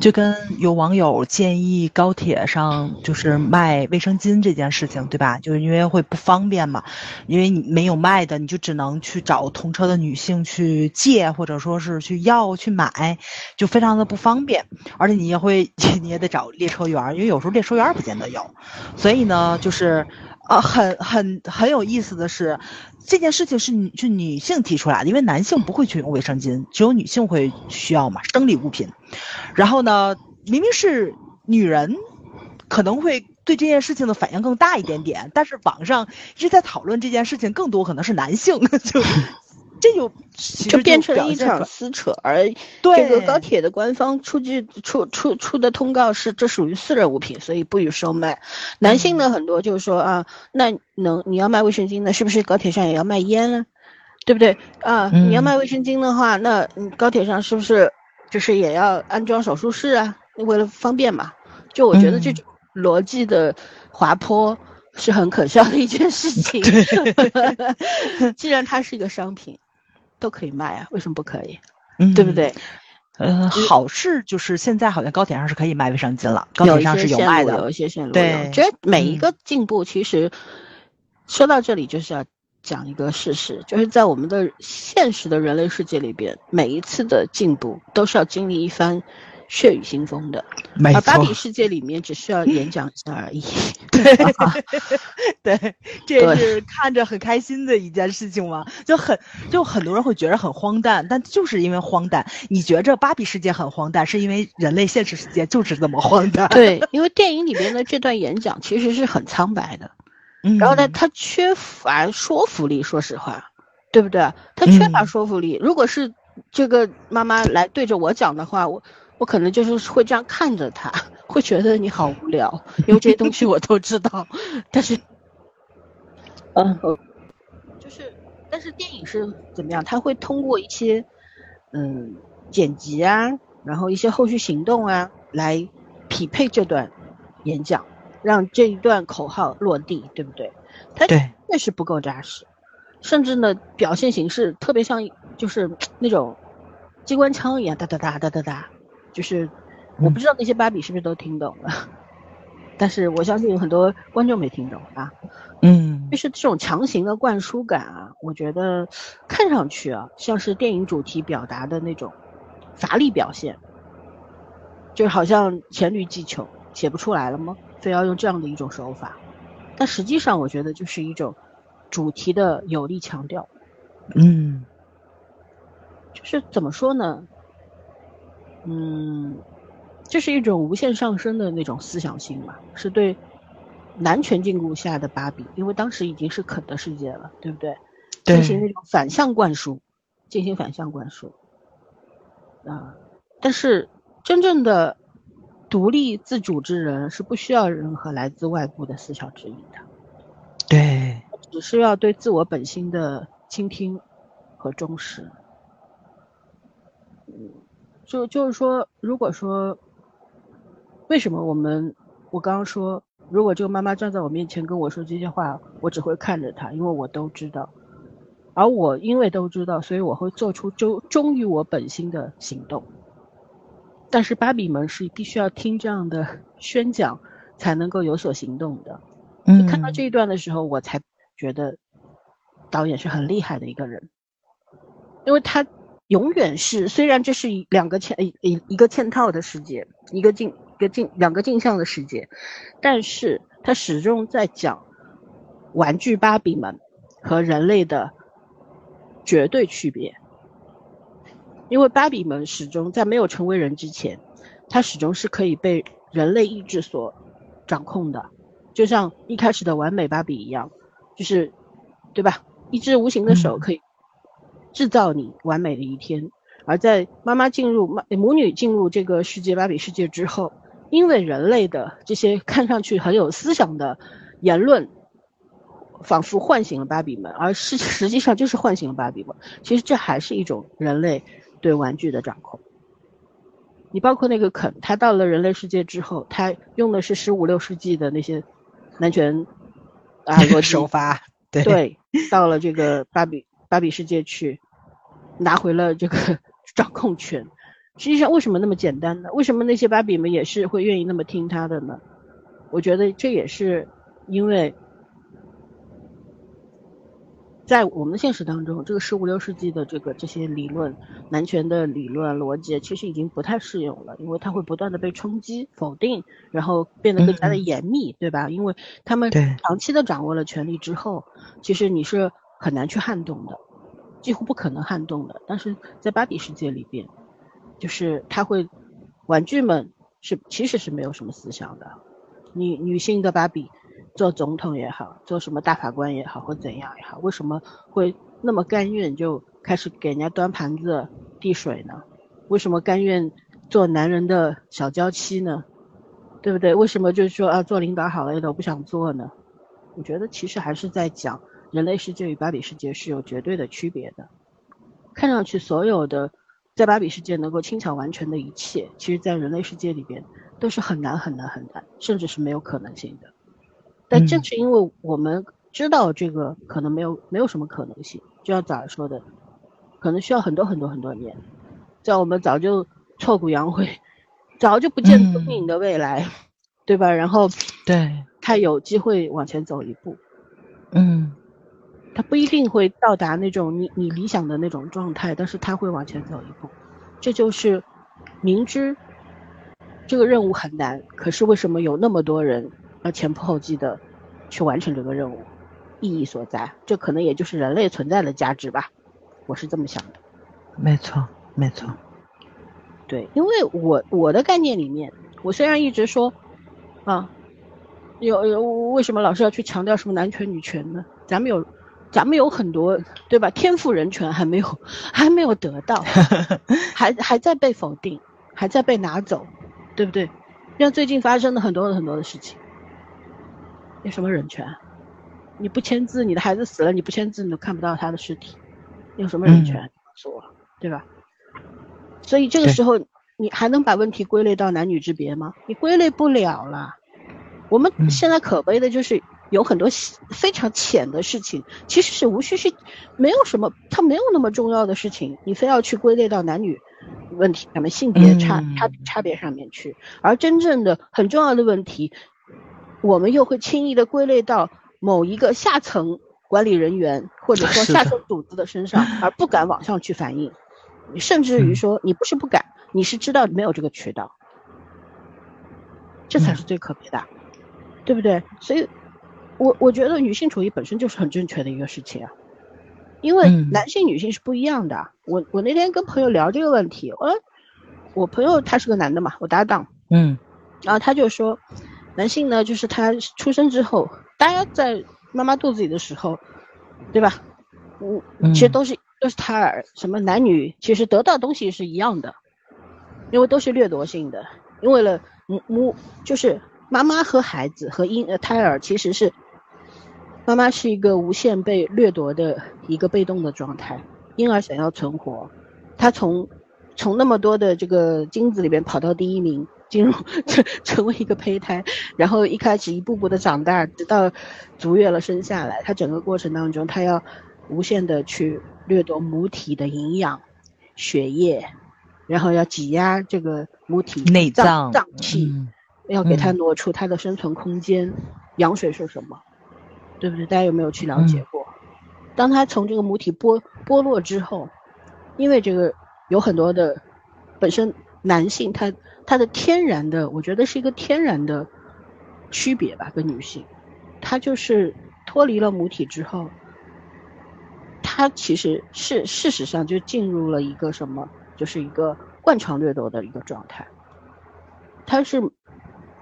就跟有网友建议高铁上就是卖卫生巾这件事情，对吧？就是因为会不方便嘛，因为你没有卖的，你就只能去找同车的女性去借，或者说是去要去买，就非常的不方便。而且你也会，你也得找列车员，因为有时候列车员不见得有。所以呢，就是，啊，很很很有意思的是。这件事情是女是女性提出来的，因为男性不会去用卫生巾，只有女性会需要嘛，生理物品。然后呢，明明是女人，可能会对这件事情的反应更大一点点，但是网上一直在讨论这件事情，更多可能是男性 就。这就就变成了一场撕扯，而这个高铁的官方出具出出出的通告是这属于私人物品，所以不予售卖。男性呢很多就是说啊，那能你要卖卫生巾呢，是不是高铁上也要卖烟呢？对不对啊？你要卖卫生巾的话，那高铁上是不是就是也要安装手术室啊？为了方便嘛。就我觉得这种逻辑的滑坡是很可笑的一件事情。既然它是一个商品。都可以卖啊，为什么不可以？嗯，对不对？呃，好事就是现在好像高铁上是可以卖卫生巾了，高铁上是有卖的，有一些线路。对，觉得每一个进步，其实说到这里就是要讲一个事实，就是在我们的现实的人类世界里边，每一次的进步都是要经历一番。血雨腥风的，而芭比世界里面只需要演讲一下而已。对，对，这是看着很开心的一件事情嘛？就很，就很多人会觉得很荒诞，但就是因为荒诞，你觉着芭比世界很荒诞，是因为人类现实世界就是这么荒诞。对，因为电影里面的这段演讲其实是很苍白的，然后呢，它缺乏说服力，说实话，对不对？它缺乏说服力。如果是这个妈妈来对着我讲的话，我。我可能就是会这样看着他，会觉得你好无聊，因为这些东西我都知道。但是，嗯，就是，但是电影是怎么样？他会通过一些，嗯，剪辑啊，然后一些后续行动啊，来匹配这段演讲，让这一段口号落地，对不对？他确实不够扎实，甚至呢，表现形式特别像，就是那种机关枪一样，哒哒哒哒哒哒。就是我不知道那些芭比是不是都听懂了，但是我相信有很多观众没听懂啊。嗯，就是这种强行的灌输感啊，我觉得看上去啊像是电影主题表达的那种乏力表现，就好像黔驴技穷，写不出来了吗？非要用这样的一种手法，但实际上我觉得就是一种主题的有力强调。嗯，就是怎么说呢？嗯，这是一种无限上升的那种思想性嘛，是对男权禁锢下的芭比，因为当时已经是肯的世界了，对不对？进行那种反向灌输，进行反向灌输啊。但是真正的独立自主之人是不需要任何来自外部的思想指引的，对，只是要对自我本心的倾听和忠实。嗯。就就是说，如果说，为什么我们，我刚刚说，如果这个妈妈站在我面前跟我说这些话，我只会看着她，因为我都知道，而我因为都知道，所以我会做出忠忠于我本心的行动。但是芭比们是必须要听这样的宣讲才能够有所行动的。嗯，看到这一段的时候，我才觉得导演是很厉害的一个人，因为他永远是虽然这是两个嵌一一个嵌套的世界，一个镜一个镜两个镜像的世界，但是它始终在讲玩具芭比们和人类的绝对区别。因为芭比们始终在没有成为人之前，它始终是可以被人类意志所掌控的，就像一开始的完美芭比一样，就是，对吧？一只无形的手可以制造你完美的一天。而在妈妈进入妈母女进入这个世界芭比世界之后，因为人类的这些看上去很有思想的言论，仿佛唤醒了芭比们，而是实际上就是唤醒了芭比们。其实这还是一种人类。对玩具的掌控，你包括那个肯，他到了人类世界之后，他用的是十五六世纪的那些男权啊 逻辑手法，对对，到了这个芭比芭比世界去，拿回了这个 掌控权。实际上，为什么那么简单呢？为什么那些芭比们也是会愿意那么听他的呢？我觉得这也是因为。在我们的现实当中，这个十五六世纪的这个这些理论，男权的理论逻辑，其实已经不太适用了，因为它会不断的被冲击、否定，然后变得更加的严密，对吧？因为他们长期的掌握了权力之后，其实你是很难去撼动的，几乎不可能撼动的。但是在芭比世界里边，就是他会，玩具们是其实是没有什么思想的，女女性的芭比。做总统也好，做什么大法官也好，或怎样也好，为什么会那么甘愿就开始给人家端盘子、递水呢？为什么甘愿做男人的小娇妻呢？对不对？为什么就是说啊，做领导好了，我不想做呢？我觉得其实还是在讲人类世界与芭比世界是有绝对的区别的。看上去所有的在芭比世界能够轻巧完成的一切，其实在人类世界里边都是很难很难很难，甚至是没有可能性的。但正是因为我们知道这个可能没有没有什么可能性，就像早说的，可能需要很多很多很多年，在我们早就挫骨扬灰，早就不见踪影的未来，对吧？然后对，他有机会往前走一步，嗯，他不一定会到达那种你你理想的那种状态，但是他会往前走一步，这就是明知这个任务很难，可是为什么有那么多人？要前仆后继的去完成这个任务，意义所在，这可能也就是人类存在的价值吧，我是这么想的。没错，没错。对，因为我我的概念里面，我虽然一直说，啊，有有为什么老是要去强调什么男权女权呢？咱们有，咱们有很多，对吧？天赋人权还没有 还没有得到，还还在被否定，还在被拿走，对不对？像最近发生的很多很多的事情。有什么人权？你不签字，你的孩子死了，你不签字，你都看不到他的尸体，有什么人权？告诉我，对吧？所以这个时候，你还能把问题归类到男女之别吗？你归类不了了。我们现在可悲的就是有很多非常浅的事情，其实是无需去没有什么，它没有那么重要的事情，你非要去归类到男女问题咱们、性别差差差别上面去，而真正的很重要的问题。我们又会轻易的归类到某一个下层管理人员或者说下层组织的身上，而不敢往上去反映，甚至于说你不是不敢，你是知道没有这个渠道，这才是最可悲的，对不对？所以，我我觉得女性主义本身就是很正确的一个事情啊，因为男性女性是不一样的。我我那天跟朋友聊这个问题，我我朋友他是个男的嘛，我搭档，嗯，然后他就说。男性呢，就是他出生之后，大家在妈妈肚子里的时候，对吧？嗯，其实都是都是胎儿，什么男女其实得到东西是一样的，因为都是掠夺性的。因为了母母就是妈妈和孩子和婴呃胎儿其实是妈妈是一个无限被掠夺的一个被动的状态，婴儿想要存活，他从从那么多的这个精子里面跑到第一名。进入 成成为一个胚胎，然后一开始一步步的长大，直到足月了生下来。他整个过程当中，他要无限的去掠夺母体的营养、血液，然后要挤压这个母体内脏脏器，要给它挪出它的生存空间。羊水是什么？对不对？大家有没有去了解过？当它从这个母体剥剥落之后，因为这个有很多的本身男性他他的天然的，我觉得是一个天然的区别吧，跟女性，他就是脱离了母体之后，他其实是事实上就进入了一个什么？就是一个惯常掠夺的一个状态，他是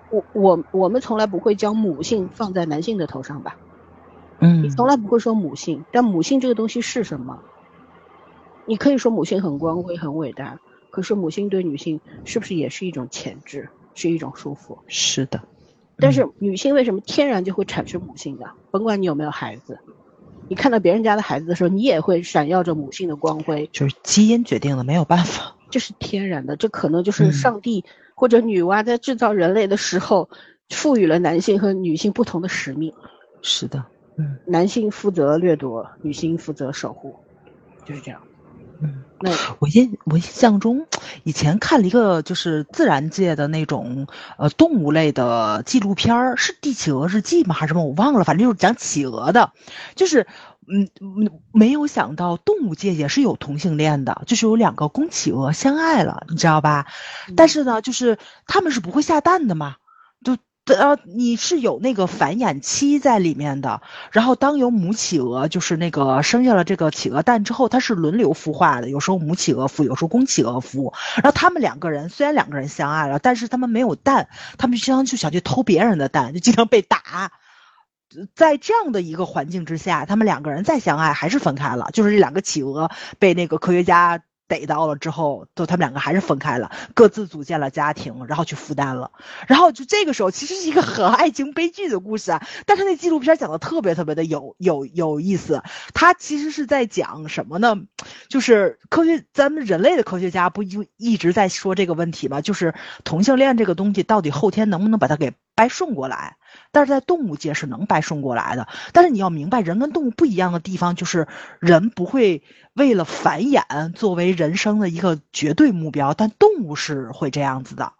我我我们从来不会将母性放在男性的头上吧，嗯，你从来不会说母性，但母性这个东西是什么？你可以说母性很光辉很伟大，可是母性对女性是不是也是一种潜质，是一种束缚？是的，但是女性为什么天然就会产生母性的？甭管你有没有孩子。你看到别人家的孩子的时候，你也会闪耀着母性的光辉，就是基因决定了，没有办法，这是天然的，这可能就是上帝或者女娲在制造人类的时候，赋予了男性和女性不同的使命。是的，嗯，男性负责掠夺，女性负责守护，就是这样。嗯，那我印我印象中，以前看了一个就是自然界的那种呃动物类的纪录片儿，是《帝企鹅日记》吗？还是什么？我忘了，反正就是讲企鹅的，就是嗯，没有想到动物界也是有同性恋的，就是有两个公企鹅相爱了，你知道吧？但是呢，就是他们是不会下蛋的嘛。呃，你是有那个繁衍期在里面的，然后当有母企鹅就是那个生下了这个企鹅蛋之后，它是轮流孵化的，有时候母企鹅孵，有时候公企鹅孵。然后他们两个人虽然两个人相爱了，但是他们没有蛋，他们经常就想去偷别人的蛋，就经常被打。在这样的一个环境之下，他们两个人再相爱还是分开了，就是这两个企鹅被那个科学家。逮到了之后，就他们两个还是分开了，各自组建了家庭，然后去负担了。然后就这个时候，其实是一个很爱情悲剧的故事啊。但是那纪录片讲的特别特别的有有有意思。他其实是在讲什么呢？就是科学，咱们人类的科学家不就一直在说这个问题吗？就是同性恋这个东西到底后天能不能把它给掰顺过来？但是在动物界是能白顺过来的。但是你要明白，人跟动物不一样的地方就是人不会。为了繁衍作为人生的一个绝对目标，但动物是会这样子的。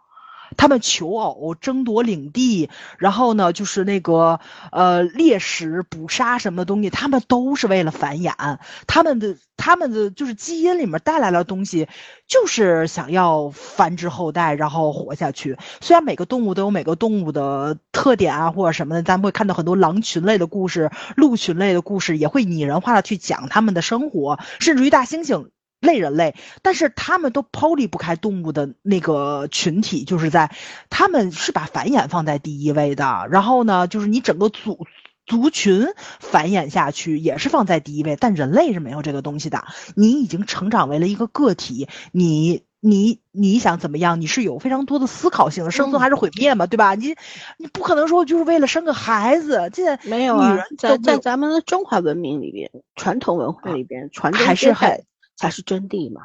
他们求偶、争夺领地，然后呢，就是那个呃猎食、捕杀什么东西，他们都是为了繁衍。他们的他们的就是基因里面带来的东西，就是想要繁殖后代，然后活下去。虽然每个动物都有每个动物的特点啊，或者什么的，咱们会看到很多狼群类的故事、鹿群类的故事，也会拟人化的去讲他们的生活，甚至于大猩猩。类人类，但是他们都抛离不开动物的那个群体，就是在他们是把繁衍放在第一位的。然后呢，就是你整个族族群繁衍下去也是放在第一位，但人类是没有这个东西的。你已经成长为了一个个体，你你你想怎么样？你是有非常多的思考性的，生存还是毁灭嘛，对吧？你你不可能说就是为了生个孩子，这没有啊，在在咱们的中华文明里边，传统文化里边，传宗接代。才是真谛嘛？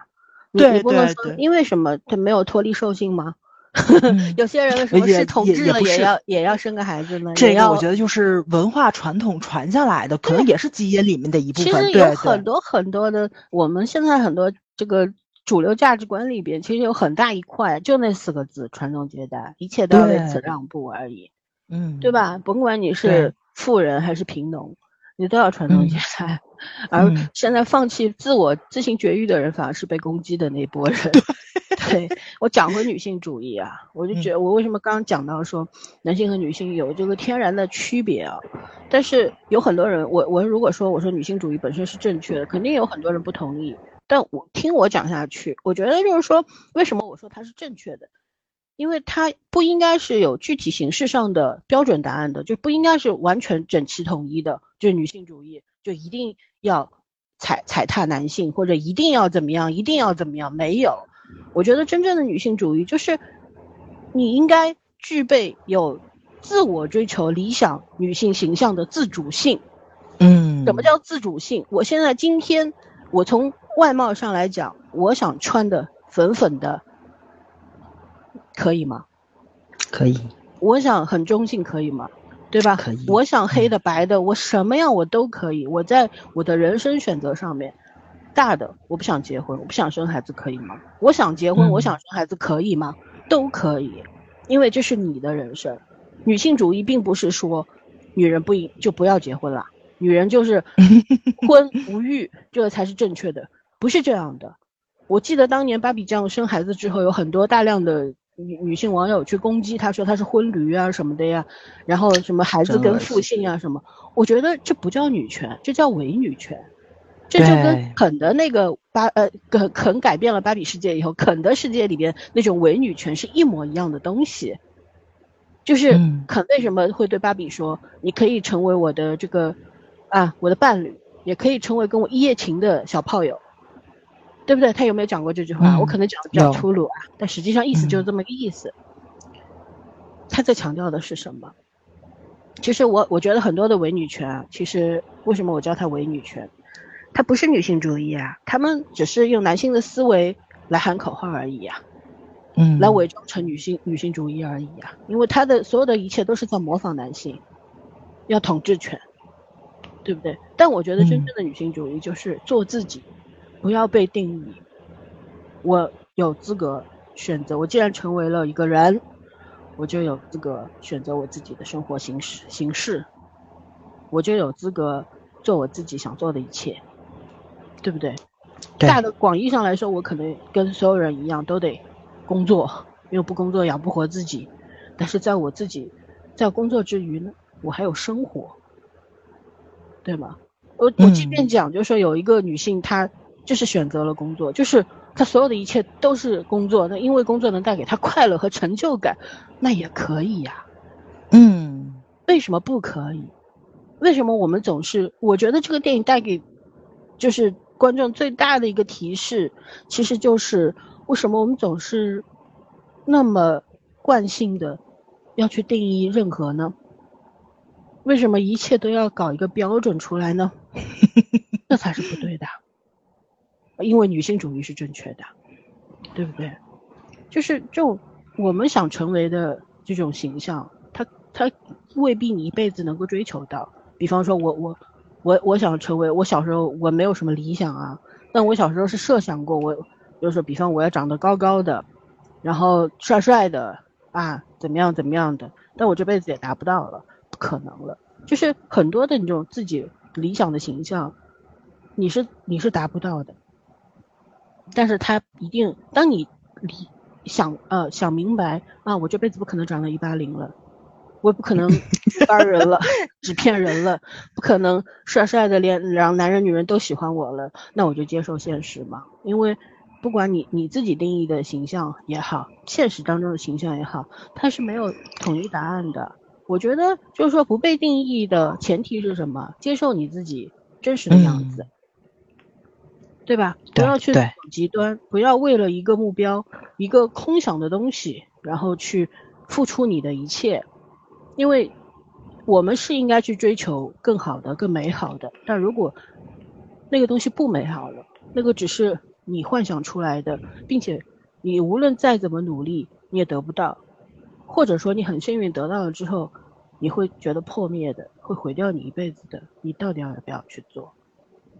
对对对，因为什么？他没有脱离兽性吗？有些人为什么是统治了也要也要生个孩子呢？这个我觉得就是文化传统传下来的，可能也是基因里面的一部分。其实有很多很多的，我们现在很多这个主流价值观里边，其实有很大一块就那四个字：传宗接代，一切都要为此让步而已。嗯，对吧？甭管你是富人还是贫农。你都要传宗接代，而现在放弃自我自行绝育的人，反而是被攻击的那波人。对 我讲回女性主义啊，我就觉得我为什么刚刚讲到说男性和女性有这个天然的区别啊？但是有很多人，我我如果说我说女性主义本身是正确的，肯定有很多人不同意。但我听我讲下去，我觉得就是说，为什么我说它是正确的？因为它不应该是有具体形式上的标准答案的，就不应该是完全整齐统一的。就女性主义就一定要踩踩踏男性，或者一定要怎么样，一定要怎么样？没有，我觉得真正的女性主义就是你应该具备有自我追求理想女性形象的自主性。嗯，什么叫自主性？我现在今天我从外貌上来讲，我想穿的粉粉的。可以吗？可以。我想很中性，可以吗？对吧？可以。我想黑的、白的，我什么样我都可以。我在我的人生选择上面，大的，我不想结婚，我不想生孩子，可以吗？我想结婚，我想生孩子，可以吗？都可以，因为这是你的人生。女性主义并不是说女人不应就不要结婚了，女人就是 婚无育，这个才是正确的，不是这样的。我记得当年芭比酱生孩子之后，有很多大量的女女性网友去攻击他，说他是婚驴啊什么的呀，然后什么孩子跟父姓啊什么。我觉得这不叫女权，这叫伪女权。这就跟肯的那个芭呃肯肯改变了芭比世界以后，肯的世界里边那种伪女权是一模一样的东西。就是肯为什么会对芭比说，你可以成为我的这个啊我的伴侣，也可以成为跟我一夜情的小炮友，对不对？他有没有讲过这句话？我可能讲的比较粗鲁啊，但实际上意思就是这么个意思。他在强调的是什么？其实我我觉得很多的伪女权啊，其实为什么我叫它伪女权？它不是女性主义啊，他们只是用男性的思维来喊口号而已啊，嗯，来伪装成女性女性主义而已啊。因为他的所有的一切都是在模仿男性，要统治权，对不对？但我觉得真正的女性主义就是做自己，不要被定义。我有资格选择，我既然成为了一个人，我就有资格选择我自己的生活形式形式，我就有资格做我自己想做的一切。对不对？大的广义上来说，我可能跟所有人一样，都得工作，因为不工作养不活自己。但是在我自己在工作之余呢，我还有生活，对吗？我我即便讲，就是说有一个女性，她就是选择了工作，就是他所有的一切都是工作，那因为工作能带给他快乐和成就感，那也可以呀。嗯，为什么不可以？为什么我们总是？我觉得这个电影带给，就是。观众最大的一个提示，其实就是为什么我们总是那么惯性的要去定义任何呢？为什么一切都要搞一个标准出来呢？这才是不对的，因为女性主义是正确的，对不对？就是就我们想成为的这种形象，他他未必你一辈子能够追求到。比方说，我我。我我想成为我小时候我没有什么理想啊，但我小时候是设想过，我就是比方我要长得高高的，然后帅帅的啊，怎么样怎么样的，但我这辈子也达不到了，不可能了。就是很多的那种自己理想的形象，你是你是达不到的，但是他一定当你理想呃想明白啊，我这辈子不可能长到一八零了。我不可能当人了，纸片人了，不可能帅帅的连让男人女人都喜欢我了，那我就接受现实嘛。因为不管你你自己定义的形象也好，现实当中的形象也好，它是没有统一答案的。我觉得就是说不被定义的前提是什么？接受你自己真实的样子，对吧？不要去走极端，不要为了一个目标、一个空想的东西，然后去付出你的一切。因为，我们是应该去追求更好的、更美好的。但如果那个东西不美好了，那个只是你幻想出来的，并且你无论再怎么努力，你也得不到，或者说你很幸运得到了之后，你会觉得破灭的，会毁掉你一辈子的。你到底要不要去做？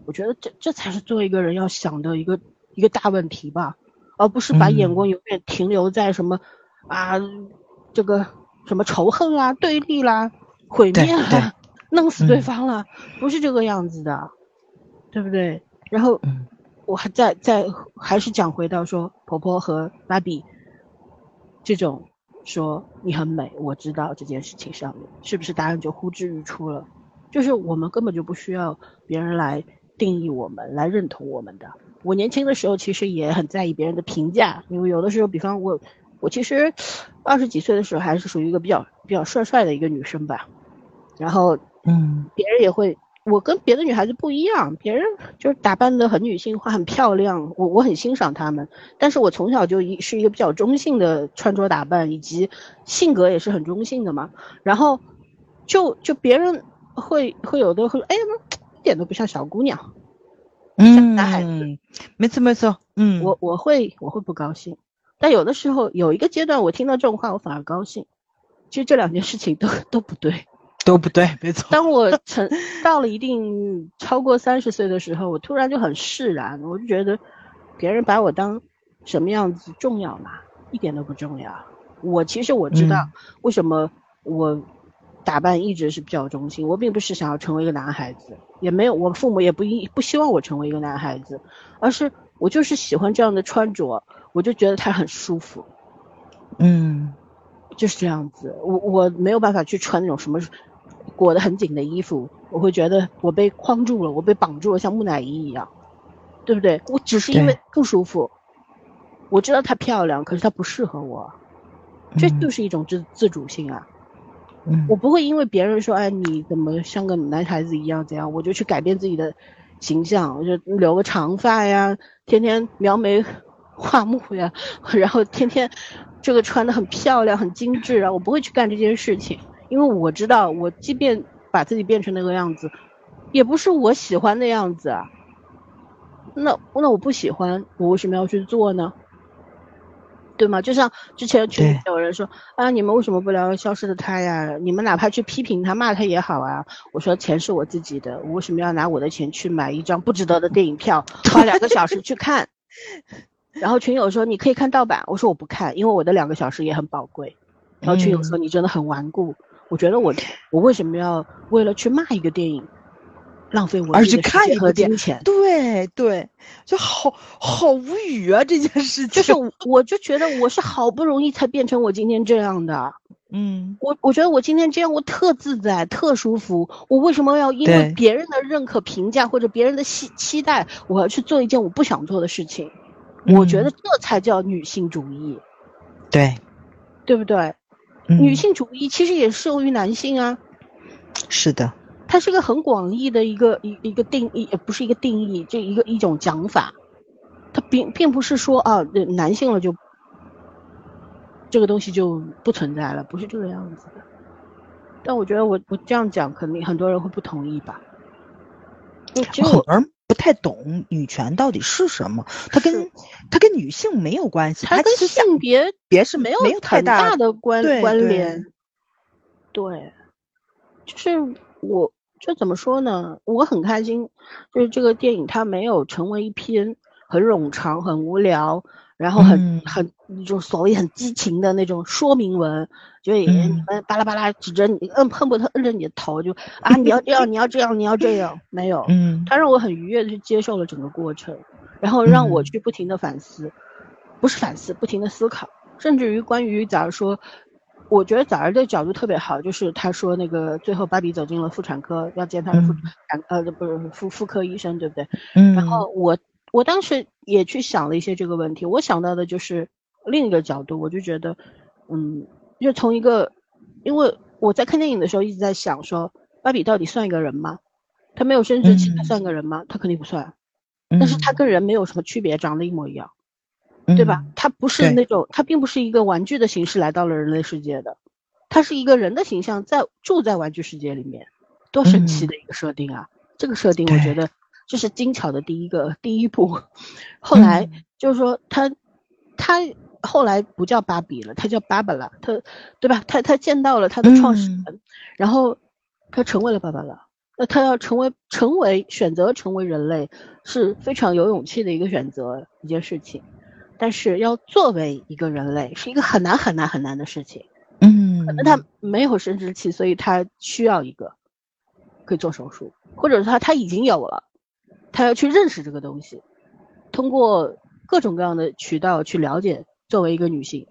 我觉得这这才是做一个人要想的一个一个大问题吧，而不是把眼光永远停留在什么啊这个。什么仇恨啊、对立啦、毁灭啦、弄死对方了，不是这个样子的，对不对？然后，我还在在还是讲回到说婆婆和芭比这种说你很美，我知道这件事情上面是不是答案就呼之欲出了？就是我们根本就不需要别人来定义我们、来认同我们的。我年轻的时候其实也很在意别人的评价，因为有的时候，比方我。我其实二十几岁的时候还是属于一个比较比较帅帅的一个女生吧，然后嗯，别人也会，我跟别的女孩子不一样，别人就是打扮的很女性化、很漂亮，我我很欣赏她们。但是我从小就一是一个比较中性的穿着打扮，以及性格也是很中性的嘛。然后就就别人会会有的会说，哎，一点都不像小姑娘，像男孩子。没错没错，嗯，我我会我会不高兴。但有的时候有一个阶段，我听到这种话，我反而高兴。其实这两件事情都都不对，都不对，没错。当我 成到了一定超过三十岁的时候，我突然就很释然，我就觉得别人把我当什么样子重要吗？一点都不重要。我其实我知道为什么我打扮一直是比较中性，我并不是想要成为一个男孩子，也没有我父母也不一不希望我成为一个男孩子，而是我就是喜欢这样的穿着，我就觉得它很舒服。嗯，就是这样子。我我没有办法去穿那种什么。裹得很紧的衣服，我会觉得我被框住了，我被绑住了，像木乃伊一样，对不对？我只是因为不舒服，我知道她漂亮，可是她不适合我，这就是一种自自主性啊。嗯，我不会因为别人说，哎，你怎么像个男孩子一样怎样，我就去改变自己的形象，我就留个长发呀，天天描眉画目呀，然后天天这个穿的很漂亮、很精致啊，我不会去干这件事情。因为我知道，我即便把自己变成那个样子，也不是我喜欢的样子啊。那那我不喜欢，我为什么要去做呢？对吗？就像之前群里有人说啊，你们为什么不聊消失的他呀？你们哪怕去批评他、骂他也好啊。我说钱是我自己的，我为什么要拿我的钱去买一张不值得的电影票，花两个小时去看？然后群友说你可以看盗版，我说我不看，因为我的两个小时也很宝贵。然后群友说你真的很顽固。我觉得我我为什么要为了去骂一个电影，浪费我而去看和金钱？对对，就好好无语啊！这件事情就是，我就觉得我是好不容易才变成我今天这样的。嗯，我我觉得我今天这样我特自在，特舒服。我为什么要因为别人的认可、评价或者别人的期期待，我要去做一件我不想做的事情？我觉得这才叫女性主义。对，对不对？女性主义其实也适用于男性啊，是的，它是个很广义的一个一一个定义，不是一个定义，这一个一种讲法，它并并不是说啊，男性了就这个东西就不存在了，不是这个样子的。但我觉得我我这样讲，肯定很多人会不同意吧？就很多人不太懂女权到底是什么，它跟它跟女性没有关系，它跟性别别是没有没有太大的关关联。对，就是我就怎么说呢？我很开心，就是这个电影它没有成为一篇很冗长、很无聊。然后很很那种所谓很激情的那种说明文，就你们巴拉巴拉指着你，摁恨不得摁着你的头，就啊你要这样，你要这样，你要这样，没有，嗯，他让我很愉悦的去接受了整个过程，然后让我去不停的反思，不是反思，不停的思考，甚至于关于假如说，我觉得早儿的角度特别好，就是他说那个最后芭比走进了妇产科，要见他的妇产呃不是妇妇科医生，对不对？嗯，然后我。我当时也去想了一些这个问题，我想到的就是另一个角度，我就觉得，嗯，就从一个，因为我在看电影的时候一直在想说，芭比到底算一个人吗？他没有生殖器，他算个人吗？他肯定不算，但是他跟人没有什么区别，长得一模一样，对吧？它不是那种，它并不是一个玩具的形式来到了人类世界的，它是一个人的形象在住在玩具世界里面，多神奇的一个设定啊！这个设定我觉得。这是精巧的第一个第一步，后来就是说他，他后来不叫芭比了，他叫芭芭拉，他对吧？他他见到了他的创始人，然后他成为了芭芭拉。那他要成为成为选择成为人类是非常有勇气的一个选择一件事情，但是要作为一个人类是一个很难很难很难的事情。嗯，可能他没有生殖器，所以他需要一个可以做手术，或者是他他已经有了。他要去认识这个东西，通过各种各样的渠道去了解作为一个女性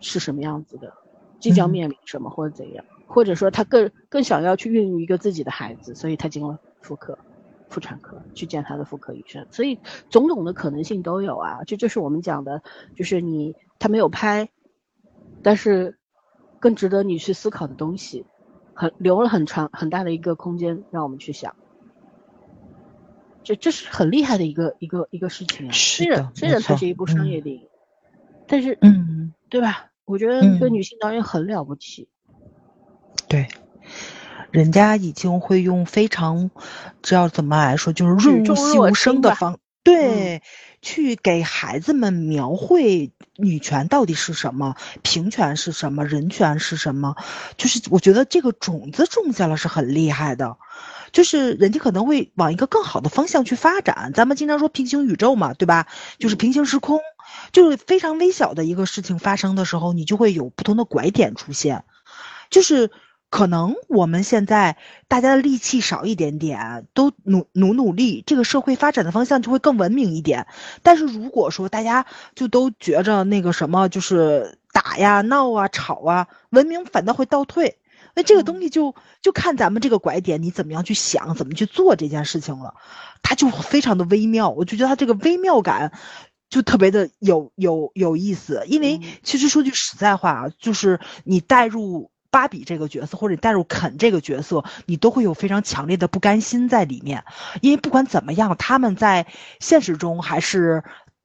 是什么样子的，即将面临什么或者怎样，或者说他更更想要去孕育一个自己的孩子，所以他进了妇科、妇产科去见他的妇科医生，所以种种的可能性都有啊，这就是我们讲的，就是你他没有拍，但是更值得你去思考的东西，很留了很长很大的一个空间让我们去想。这这是很厉害的一个一个一个事情啊！虽然虽然它是一部商业电影，但是嗯，对吧？我觉得这个女性导演很了不起。对，人家已经会用非常，知道怎么来说，就是润物细无声的方，对，去给孩子们描绘女权到底是什么，平权是什么，人权是什么，就是我觉得这个种子种下了是很厉害的。就是人家可能会往一个更好的方向去发展。咱们经常说平行宇宙嘛，对吧？就是平行时空，就是非常微小的一个事情发生的时候，你就会有不同的拐点出现。就是可能我们现在大家的力气少一点点，都努努努力，这个社会发展的方向就会更文明一点。但是如果说大家就都觉着那个什么，就是打呀、闹啊、吵啊，文明反倒会倒退。那这个东西就就看咱们这个拐点，你怎么样去想，怎么去做这件事情了，它就非常的微妙。我就觉得它这个微妙感，就特别的有有有意思。因为其实说句实在话啊，就是你带入芭比这个角色，或者你带入肯这个角色，你都会有非常强烈的不甘心在里面。因为不管怎么样，他们在现实中还是。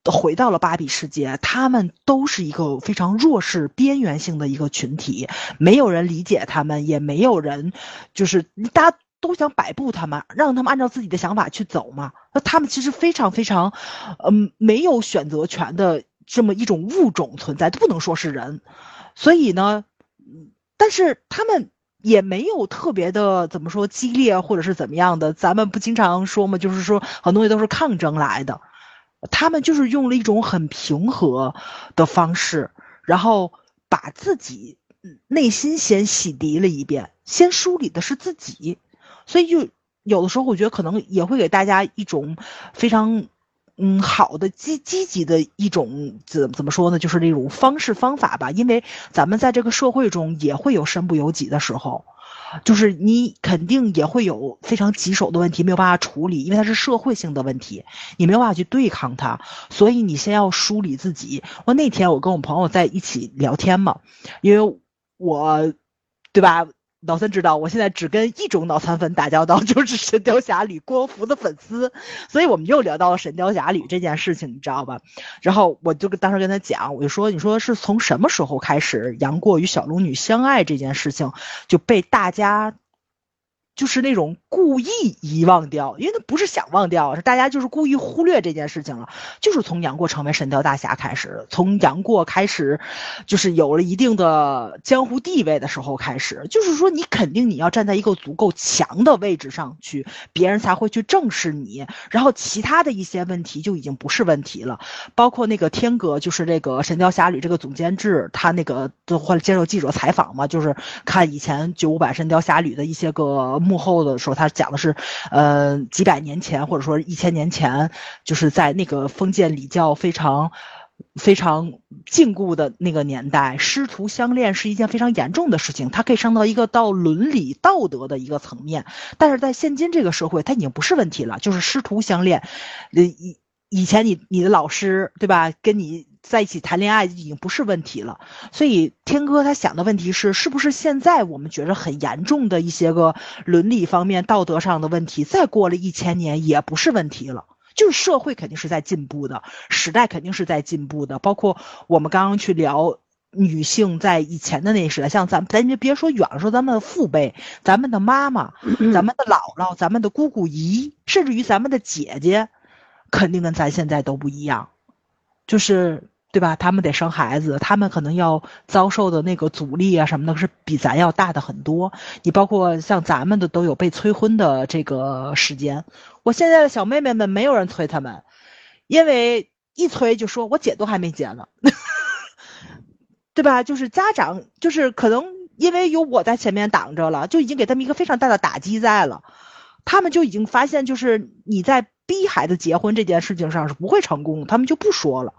回到了芭比世界，他们都是一个非常弱势、边缘性的一个群体，没有人理解他们，也没有人，就是大家都想摆布他们，让他们按照自己的想法去走嘛。那他们其实非常非常，嗯，没有选择权的这么一种物种存在，不能说是人。所以呢，但是他们也没有特别的怎么说激烈或者是怎么样的。咱们不经常说嘛，就是说很多东西都是抗争来的。他们就是用了一种很平和的方式，然后把自己内心先洗涤了一遍，先梳理的是自己，所以就有的时候我觉得可能也会给大家一种非常嗯好的积积极的一种怎怎么说呢，就是那种方式方法吧，因为咱们在这个社会中也会有身不由己的时候。就是你肯定也会有非常棘手的问题没有办法处理，因为它是社会性的问题，你没有办法去对抗它，所以你先要梳理自己。我那天我跟我朋友在一起聊天嘛，因为我，对吧？老三知道，我现在只跟一种脑残粉打交道，就是《神雕侠侣》郭芙的粉丝，所以我们又聊到了《神雕侠侣》这件事情，你知道吧？然后我就跟当时跟他讲，我就说，你说是从什么时候开始，杨过与小龙女相爱这件事情就被大家。就是那种故意遗忘掉，因为他不是想忘掉，是大家就是故意忽略这件事情了。就是从杨过成为神雕大侠开始，从杨过开始，就是有了一定的江湖地位的时候开始，就是说你肯定你要站在一个足够强的位置上去，别人才会去正视你。然后其他的一些问题就已经不是问题了，包括那个天哥，就是这个神雕侠侣这个总监制，他那个都会接受记者采访嘛，就是看以前九五版神雕侠侣的一些个。幕后的时候，他讲的是，呃，几百年前或者说一千年前，就是在那个封建礼教非常、非常禁锢的那个年代，师徒相恋是一件非常严重的事情，它可以上到一个到伦理道德的一个层面。但是在现今这个社会，它已经不是问题了，就是师徒相恋，以以前你你的老师对吧，跟你。在一起谈恋爱已经不是问题了，所以天哥他想的问题是，是不是现在我们觉得很严重的一些个伦理方面、道德上的问题，再过了一千年也不是问题了。就是社会肯定是在进步的，时代肯定是在进步的。包括我们刚刚去聊女性在以前的那时代，像咱咱就别说远了，说咱们的父辈、咱们的妈妈、咱们的姥姥、咱们的姑姑姨，甚至于咱们的姐姐，肯定跟咱现在都不一样，就是。对吧？他们得生孩子，他们可能要遭受的那个阻力啊什么的，是比咱要大的很多。你包括像咱们的都有被催婚的这个时间。我现在的小妹妹们没有人催他们，因为一催就说我姐都还没结呢，对吧？就是家长就是可能因为有我在前面挡着了，就已经给他们一个非常大的打击在了。他们就已经发现，就是你在逼孩子结婚这件事情上是不会成功，他们就不说了。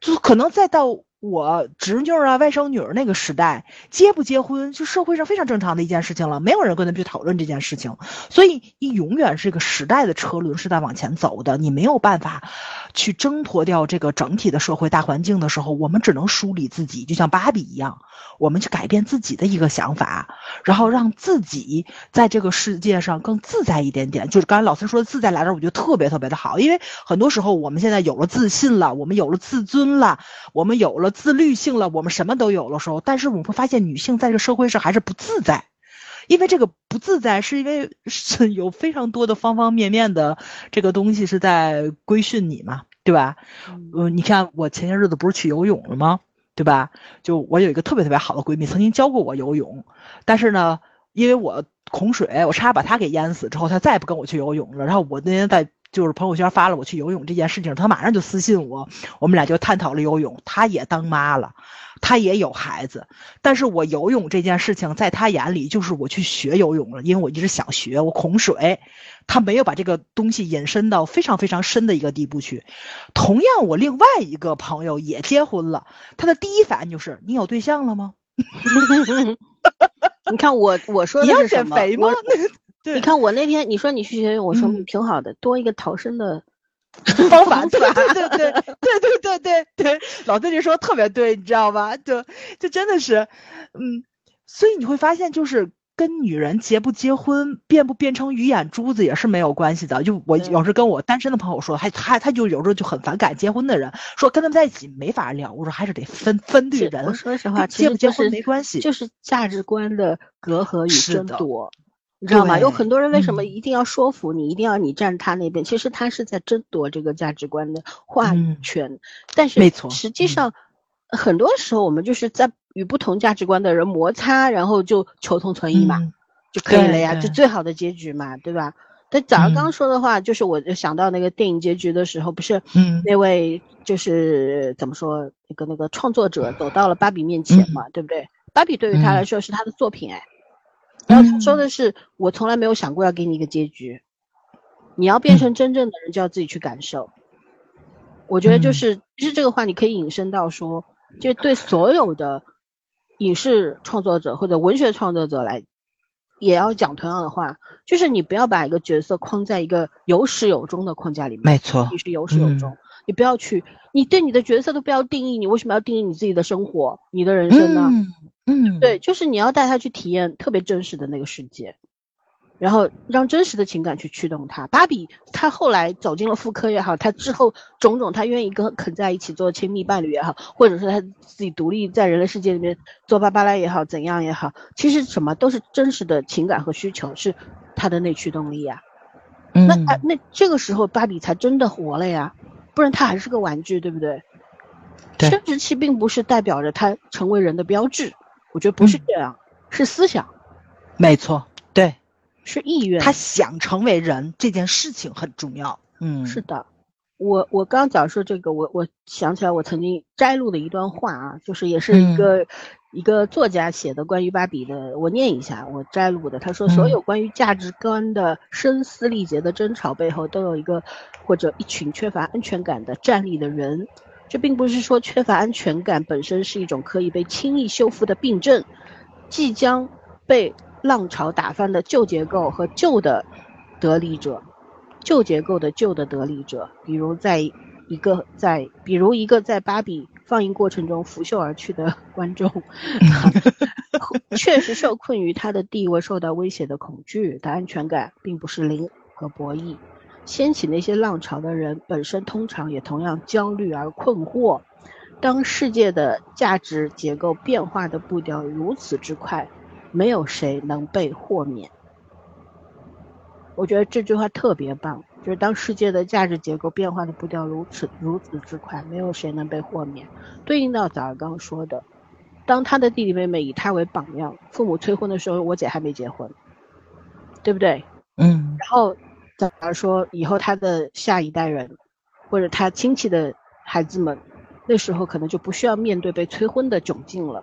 就可能再到我侄女啊、外甥女儿那个时代，结不结婚就社会上非常正常的一件事情了，没有人跟他们去讨论这件事情，所以你永远是个时代的车轮是在往前走的，你没有办法去挣脱掉这个整体的社会大环境的时候，我们只能梳理自己，就像芭比一样。我们去改变自己的一个想法，然后让自己在这个世界上更自在一点点。就是刚才老师说的“自在”来着，我觉得特别特别的好。因为很多时候我们现在有了自信了，我们有了自尊了，我们有了自律性了，我们什么都有了时候，但是我们会发现女性在这个社会上还是不自在。因为这个不自在，是因为是有非常多的方方面面的这个东西是在规训你嘛，对吧？嗯，你看我前些日子不是去游泳了吗？对吧？就我有一个特别特别好的闺蜜，曾经教过我游泳，但是呢，因为我恐水，我差点把她给淹死之后，她再也不跟我去游泳了。然后我那天在。就是朋友圈发了我去游泳这件事情，他马上就私信我，我们俩就探讨了游泳。他也当妈了，他也有孩子，但是我游泳这件事情在他眼里就是我去学游泳了，因为我一直想学，我恐水，他没有把这个东西引申到非常非常深的一个地步去。同样，我另外一个朋友也结婚了，他的第一反应就是你有对象了吗？你看我我说的是什么？吗？对，你看我那天你说你去学游泳，我说挺好的，多一个逃生的 方法，对吧？对对对对对对对对，老邓你说特别对，你知道吧？就就真的是，嗯，所以你会发现就是。跟女人结不结婚、变不变成鱼眼珠子也是没有关系的。就我有时跟我单身的朋友说，还他他就有时候就很反感结婚的人，说跟他们在一起没法聊。我说还是得分分对人。我说实话，结不结婚没关系，就是价值观的隔阂与争夺。你知道吗？有很多人为什么一定要说服你，一定要你站他那边？其实他是在争夺这个价值观的话语权。但是，没错，实际上很多时候我们就是在与不同价值观的人摩擦，然后就求同存异嘛，就可以了呀，就最好的结局嘛，对吧？但早上刚说的话，就是我就想到那个电影结局的时候，不是那位就是怎么说那个那个创作者走到了芭比面前嘛，对不对？芭比对于他来说是他的作品，哎。然后他说的是，我从来没有想过要给你一个结局，你要变成真正的人，就要自己去感受。我觉得就是，其实这个话你可以引申到说，就对所有的影视创作者或者文学创作者来，也要讲同样的话，就是你不要把一个角色框在一个有始有终的框架里面。没错，你是有始有终，你不要去，你对你的角色都不要定义，你为什么要定义你自己的生活、你的人生呢？嗯，对，就是你要带他去体验特别真实的那个世界，然后让真实的情感去驱动他。芭比他后来走进了妇科也好，他之后种种，他愿意跟肯在一起做亲密伴侣也好，或者是他自己独立在人类世界里面做芭芭拉也好，怎样也好，其实什么都是真实的情感和需求，是他的内驱动力呀。那那这个时候芭比才真的活了呀，不然他还是个玩具，对不对？生殖器并不是代表着他成为人的标志。我觉得不是这样，是思想，没错，对，是意愿。他想成为人这件事情很重要。嗯，是的，我我刚讲说这个，我我想起来我曾经摘录的一段话啊，就是也是一个一个作家写的关于芭比的，我念一下我摘录的。他说，所有关于价值观的声嘶力竭的争吵背后，都有一个或者一群缺乏安全感的站立的人。这并不是说缺乏安全感本身是一种可以被轻易修复的病症，即将被浪潮打翻的旧结构和旧的得利者，旧结构的旧的得利者，比如在一个在，比如一个在芭比放映过程中拂袖而去的 观众，确实受困于他的地位受到威胁的恐惧，的安全感并不是零和博弈。掀起那些浪潮的人本身通常也同样焦虑而困惑。当世界的价值结构变化的步调如此之快，没有谁能被豁免。我觉得这句话特别棒，就是当世界的价值结构变化的步调如此如此之快，没有谁能被豁免。对应到早上刚说的，当他的弟弟妹妹以他为榜样，父母催婚的时候，我姐还没结婚，对不对？嗯。然后。假如说以后他的下一代人，或者他亲戚的孩子们，那时候可能就不需要面对被催婚的窘境了。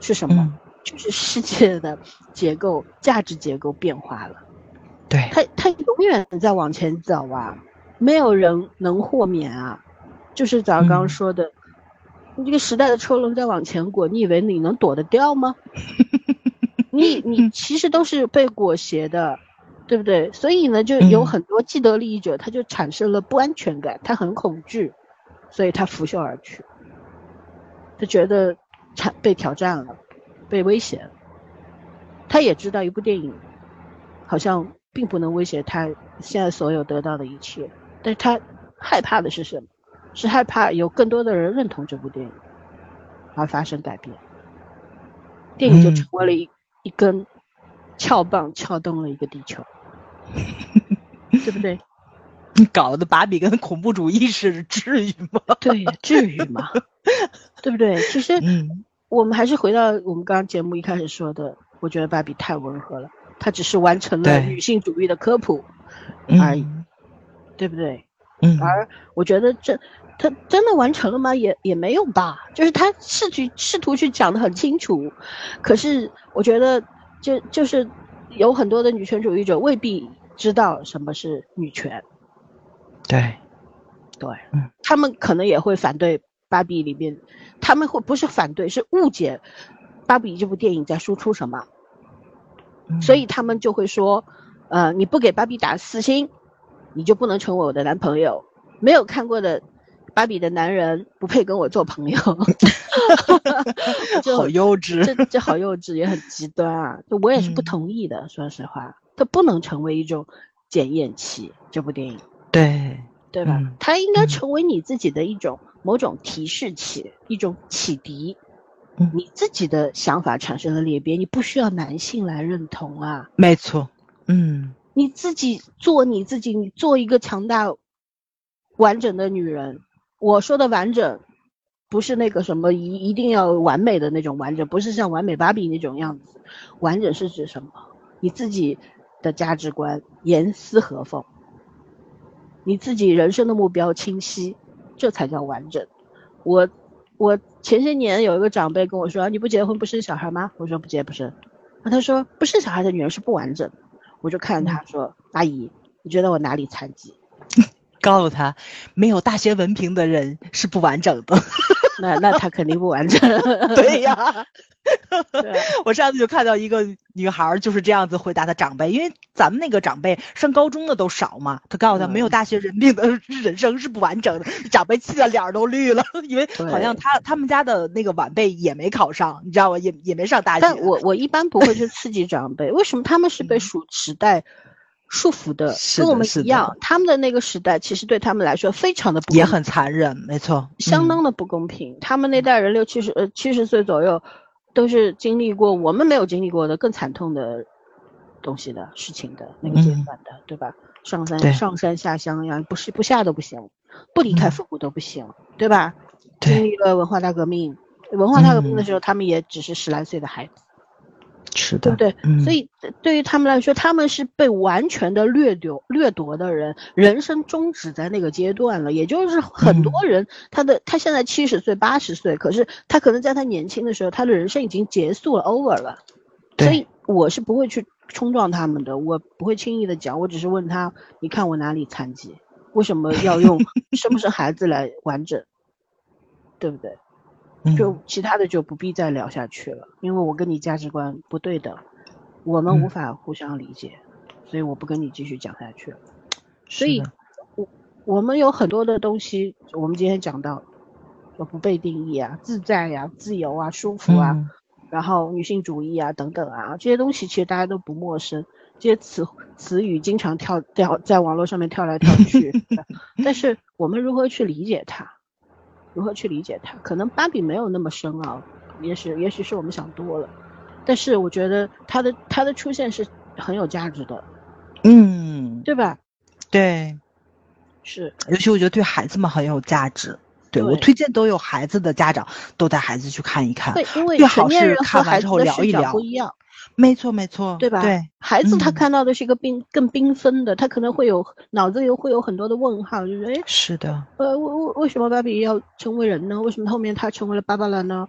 是什么？就是世界的结构、价值结构变化了。对，他他永远在往前走啊，没有人能豁免啊。就是咱刚刚说的，你这个时代的车轮在往前滚，你以为你能躲得掉吗？你你其实都是被裹挟的。对不对？所以呢，就有很多既得利益者，他就产生了不安全感，他很恐惧，所以他拂袖而去。他觉得产被挑战了，被威胁了。他也知道一部电影好像并不能威胁他现在所有得到的一切，但是他害怕的是什么？是害怕有更多的人认同这部电影而发生改变。电影就成为了一一根。撬棒撬动了一个地球，对不对？你搞得芭比跟恐怖主义似的，至于吗？对，至于吗？对不对？其实，我们还是回到我们刚刚节目一开始说的，我觉得芭比太温和了，她只是完成了女性主义的科普而已，对不对？嗯。而我觉得这，她真的完成了吗？也也没有吧。就是她试去试图去讲的很清楚，可是我觉得，就就是有很多的女权主义者未必知道什么是女权。对，对，嗯，他们可能也会反对芭比里面，他们会不是反对，是误解芭比这部电影在输出什么，所以他们就会说，呃，你不给芭比打四星，你就不能成为我的男朋友。没有看过的芭比的男人不配跟我做朋友，好幼稚，这这好幼稚，也很极端啊！就我也是不同意的，说实话，它不能成为一种检验器，这部电影。对，对吧？它应该成为你自己的一种某种提示器，一种启迪。你自己的想法产生了裂变，你不需要男性来认同啊。没错，嗯，你自己做你自己，你做一个强大、完整的女人。我说的完整，不是那个什么一一定要完美的那种完整，不是像完美芭比那种样子。完整是指什么？你自己的价值观严丝合缝。你自己人生的目标清晰，这才叫完整。我我前些年有一个长辈跟我说：“你不结婚不生小孩吗？”我说：“不结不生。”那他说：“不生小孩的女人是不完整的。”我就看着他说：“阿姨，你觉得我哪里残疾？” 告诉他，没有大学文凭的人是不完整的。那那他肯定不完整。对呀。我上次就看到一个女孩就是这样子回答她长辈，因为咱们那个长辈上高中的都少嘛，她告诉他没有大学人命的人生是不完整的，长辈气得脸都绿了，因为好像他他们家的那个晚辈也没考上，你知道吗？也也没上大学。但我我一般不会去刺激长辈，为什么他们是被属时代？束缚的，跟我们一样，他们的那个时代其实对他们来说非常的不也很残忍，没错，相当的不公平。他们那代人六七十呃七十岁左右，都是经历过我们没有经历过的更惨痛的东西的事情的那个阶段的，对吧？上山上山下乡呀，不是不下都不行，不离开父母都不行，对吧？经历了文化大革命，文化大革命的时候，他们也只是十来岁的孩子。是的，对不对？所以对于他们来说，他们是被完全的掠夺、掠夺的人，人生终止在那个阶段了。也就是很多人，他的他现在七十岁、八十岁，可是他可能在他年轻的时候，他的人生已经结束了，over 了。所以我是不会去冲撞他们的，我不会轻易的讲，我只是问他：你看我哪里残疾？为什么要用 生不生孩子来完整？对不对？就其他的就不必再聊下去了，因为我跟你价值观不对等，我们无法互相理解，所以我不跟你继续讲下去了。所以，我我们有很多的东西，我们今天讲到，说不被定义啊，自在呀，自由啊，舒服啊，然后女性主义啊等等啊，这些东西其实大家都不陌生，这些词词语经常跳跳在网络上面跳来跳去，但是我们如何去理解它？如何去理解它？可能芭比没有那么深奥，也许也许是我们想多了。但是我觉得它的它的出现是很有价值的，嗯，对吧？对，是。尤其我觉得对孩子们很有价值。对我推荐都有孩子的家长都带孩子去看一看，因为最好是看完之后聊一聊。不一样。没错，没错，对吧？对，孩子他看到的是一个缤更缤纷的，他可能会有脑子里会有很多的问号，就是哎，是的，呃，为为为什么芭比要成为人呢？为什么后面他成为了芭芭拉呢？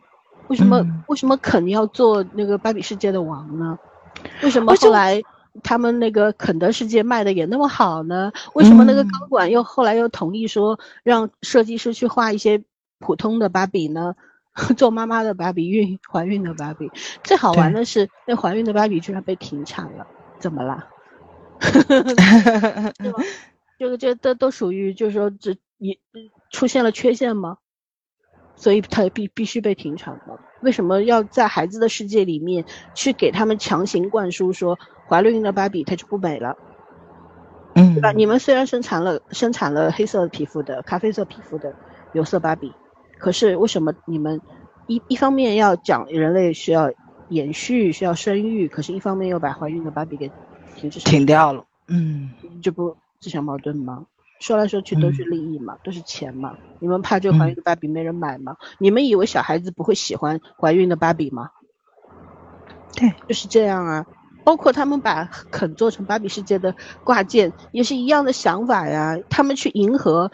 为什么为什么肯要做那个芭比世界的王呢？为什么后来他们那个肯德世界卖的也那么好呢？为什么那个高管又后来又同意说让设计师去画一些普通的芭比呢？做妈妈的芭比，孕怀孕的芭比，最好玩的是那怀孕的芭比居然被停产了，怎么啦？这个这都都属于就是说这也出现了缺陷吗？所以他必必须被停产吗？为什么要在孩子的世界里面去给他们强行灌输说怀了孕的芭比它就不美了？嗯，对吧？你们虽然生产了生产了黑色皮肤的、咖啡色皮肤的有色芭比。可是为什么你们一一方面要讲人类需要延续，需要生育，可是一方面又把怀孕的芭比给停止停掉了。嗯，这不自相矛盾吗？说来说去都是利益嘛，都是钱嘛。你们怕这怀孕的芭比没人买吗？你们以为小孩子不会喜欢怀孕的芭比吗？对，就是这样啊。包括他们把肯做成芭比世界的挂件，也是一样的想法呀。他们去迎合，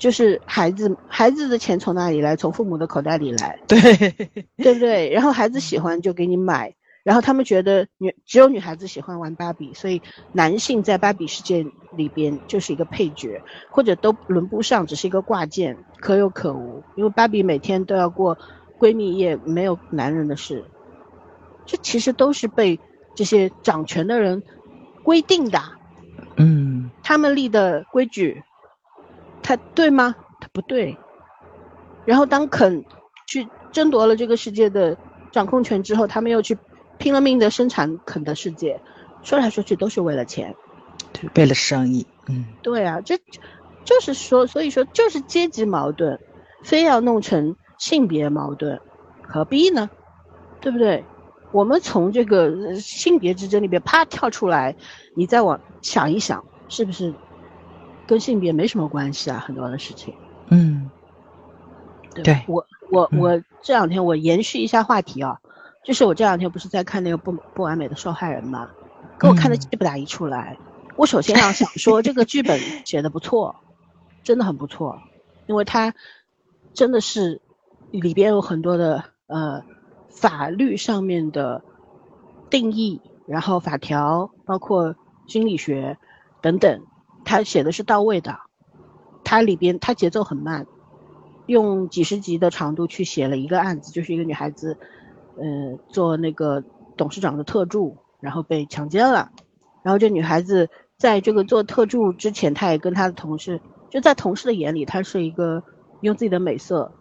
就是孩子孩子的钱从哪里来？从父母的口袋里来。对，对不对？然后孩子喜欢就给你买。然后他们觉得女只有女孩子喜欢玩芭比，所以男性在芭比世界里边就是一个配角，或者都轮不上，只是一个挂件，可有可无。因为芭比每天都要过闺蜜夜，没有男人的事。这其实都是被这些掌权的人规定的，嗯，他们立的规矩，他对吗？他不对。然后当肯去争夺了这个世界的掌控权之后，他们又去。拼了命的生产肯的世界，说来说去都是为了钱，对，为了生意，嗯，对啊，这就是说，所以说就是阶级矛盾，非要弄成性别矛盾，何必呢？对不对？我们从这个性别之争里边啪跳出来，你再往想一想，是不是跟性别没什么关系啊？很多的事情，嗯，对我我我这两天我延续一下话题啊。就是我这两天不是在看那个不不完美的受害人嘛，给我看的气不打一处来。我首先要想说，这个剧本写的不错，真的很不错，因为它真的是里边有很多的呃法律上面的定义，然后法条，包括心理学等等，他写的是到位的。他里边他节奏很慢，用几十集的长度去写了一个案子，就是一个女孩子。呃，做那个董事长的特助，然后被强奸了。然后这女孩子在这个做特助之前，她也跟她的同事，就在同事的眼里，她是一个用自己的美色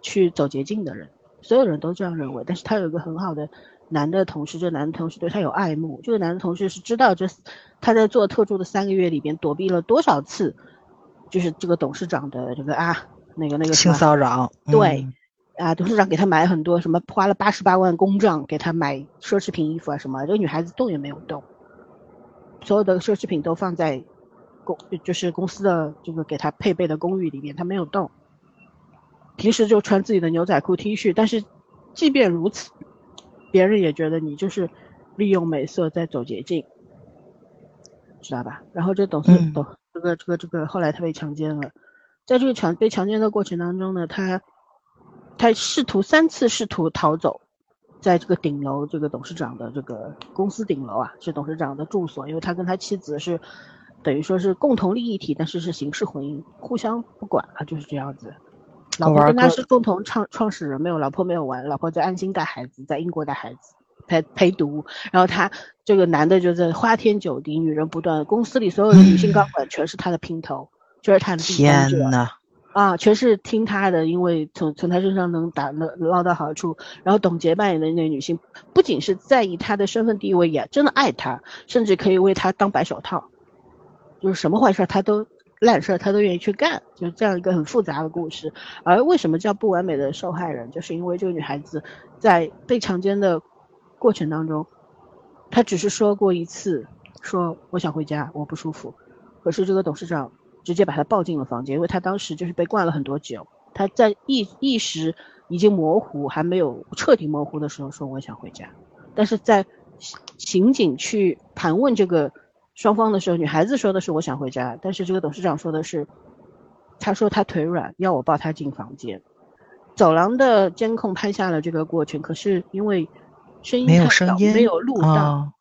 去走捷径的人。所有人都这样认为。但是她有一个很好的男的同事，这男的同事对她有爱慕。这个男的同事是知道这他在做特助的三个月里边躲避了多少次，就是这个董事长的这个啊那个那个性骚扰。对。啊，董事长给他买很多什么，花了八十八万公账给他买奢侈品衣服啊什么，这个女孩子动也没有动，所有的奢侈品都放在公就是公司的这个给他配备的公寓里面，她没有动。平时就穿自己的牛仔裤 T 恤，但是即便如此，别人也觉得你就是利用美色在走捷径，知道吧？然后这董事董这个这个这个后来他被强奸了，在这个强被强奸的过程当中呢，他。他试图三次试图逃走，在这个顶楼，这个董事长的这个公司顶楼啊，是董事长的住所，因为他跟他妻子是等于说是共同利益体，但是是形式婚姻，互相不管啊，就是这样子。老婆跟他是共同创创始人，没有老婆没有玩，老婆在安心带孩子，在英国带孩子陪陪读，然后他这个男的就在花天酒地，女人不断，公司里所有的女性高管全是他的姘头，就是他的天呐。啊，全是听他的，因为从从他身上能打能捞到好处。然后董洁扮演的那个女性，不仅是在意他的身份地位，也真的爱他，甚至可以为他当白手套，就是什么坏事他都烂事他都愿意去干，就这样一个很复杂的故事。而为什么叫不完美的受害人，就是因为这个女孩子在被强奸的过程当中，她只是说过一次，说我想回家，我不舒服，可是这个董事长。直接把她抱进了房间，因为她当时就是被灌了很多酒，她在意意识已经模糊，还没有彻底模糊的时候说我想回家，但是在刑警去盘问这个双方的时候，女孩子说的是我想回家，但是这个董事长说的是，他说他腿软，要我抱他进房间。走廊的监控拍下了这个过程，可是因为声音太小，没有录到，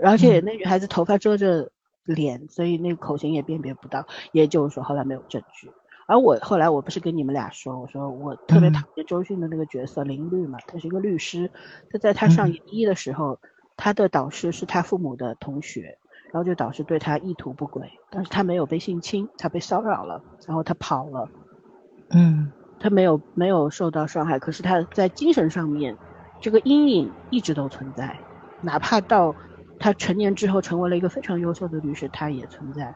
而且那女孩子头发遮着。脸，所以那个口型也辨别不到，也就是说后来没有证据。而我后来我不是跟你们俩说，我说我特别讨厌周迅的那个角色林律嘛，他是一个律师，他在他上研一的时候，他的导师是他父母的同学，然后就导致对他意图不轨，但是他没有被性侵，他被骚扰了，然后他跑了，嗯，他没有没有受到伤害，可是他在精神上面，这个阴影一直都存在，哪怕到。他成年之后成为了一个非常优秀的律师，他也存在。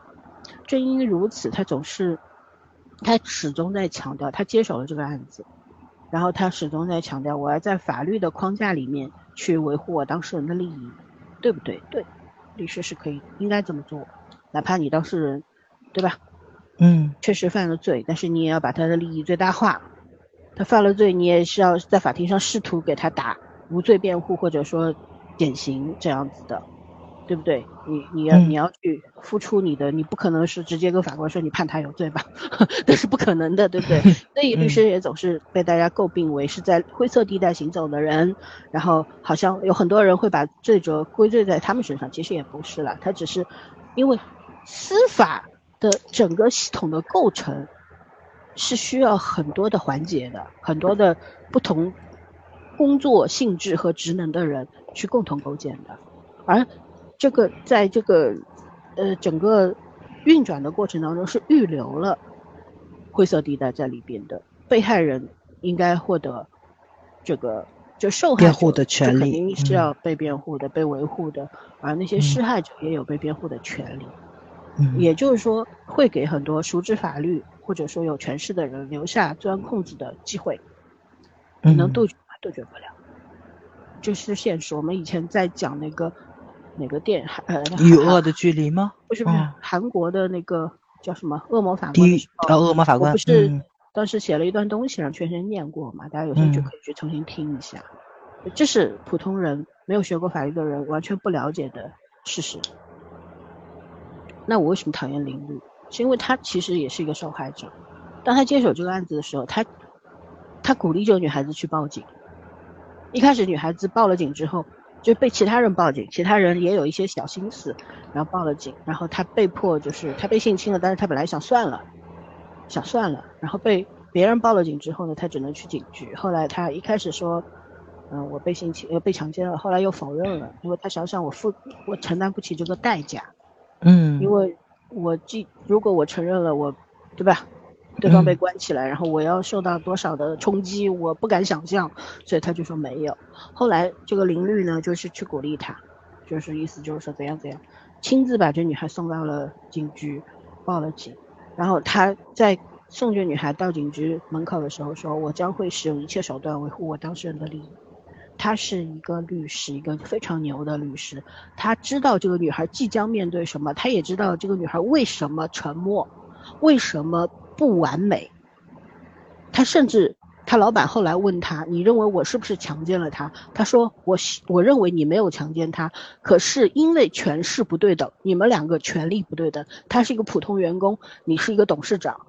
正因如此，他总是，他始终在强调，他接手了这个案子，然后他始终在强调，我要在法律的框架里面去维护我当事人的利益，对不对？对，律师是可以应该这么做，哪怕你当事人，对吧？嗯，确实犯了罪，但是你也要把他的利益最大化。他犯了罪，你也是要在法庭上试图给他打无罪辩护，或者说减刑这样子的，对不对？你你要你要去付出你的，你不可能是直接跟法官说你判他有罪吧？那是不可能的，对不对？所以律师也总是被大家诟病为是在灰色地带行走的人，然后好像有很多人会把罪责归罪在他们身上，其实也不是了，他只是因为司法的整个系统的构成。是需要很多的环节的，很多的不同工作性质和职能的人去共同构建的，而这个在这个呃整个运转的过程当中是预留了灰色地带在里边的，被害人应该获得这个就受害辩护的权利，肯定是要被辩护的、被维护的，而那些施害者也有被辩护的权利。也就是说，会给很多熟知法律或者说有权势的人留下钻空子的机会。你能杜绝吗？杜绝不了，这是现实。我们以前在讲那个哪个电呃与恶的距离吗？不是不是，韩国的那个叫什么恶魔法官？啊，恶魔法官。不是当时写了一段东西让全身念过嘛？大家有兴趣可以去重新听一下。这是普通人没有学过法律的人完全不了解的事实。那我为什么讨厌林律？是因为他其实也是一个受害者。当他接手这个案子的时候，他他鼓励这个女孩子去报警。一开始女孩子报了警之后，就被其他人报警，其他人也有一些小心思，然后报了警。然后他被迫就是他被性侵了，但是他本来想算了，想算了。然后被别人报了警之后呢，他只能去警局。后来他一开始说，嗯，我被性侵呃被强奸了，后来又否认了，因为他想想我付我承担不起这个代价。嗯，因为我既如果我承认了我，对吧？对方被关起来，然后我要受到多少的冲击，我不敢想象，所以他就说没有。后来这个林律呢，就是去鼓励他，就是意思就是说怎样怎样，亲自把这女孩送到了警局，报了警。然后他在送这女孩到警局门口的时候说：“我将会使用一切手段维护我当事人的利益。”他是一个律师，一个非常牛的律师。他知道这个女孩即将面对什么，他也知道这个女孩为什么沉默，为什么不完美。他甚至，他老板后来问他：“你认为我是不是强奸了他？”他说：“我我认为你没有强奸他，可是因为权势不对等，你们两个权力不对等。他是一个普通员工，你是一个董事长，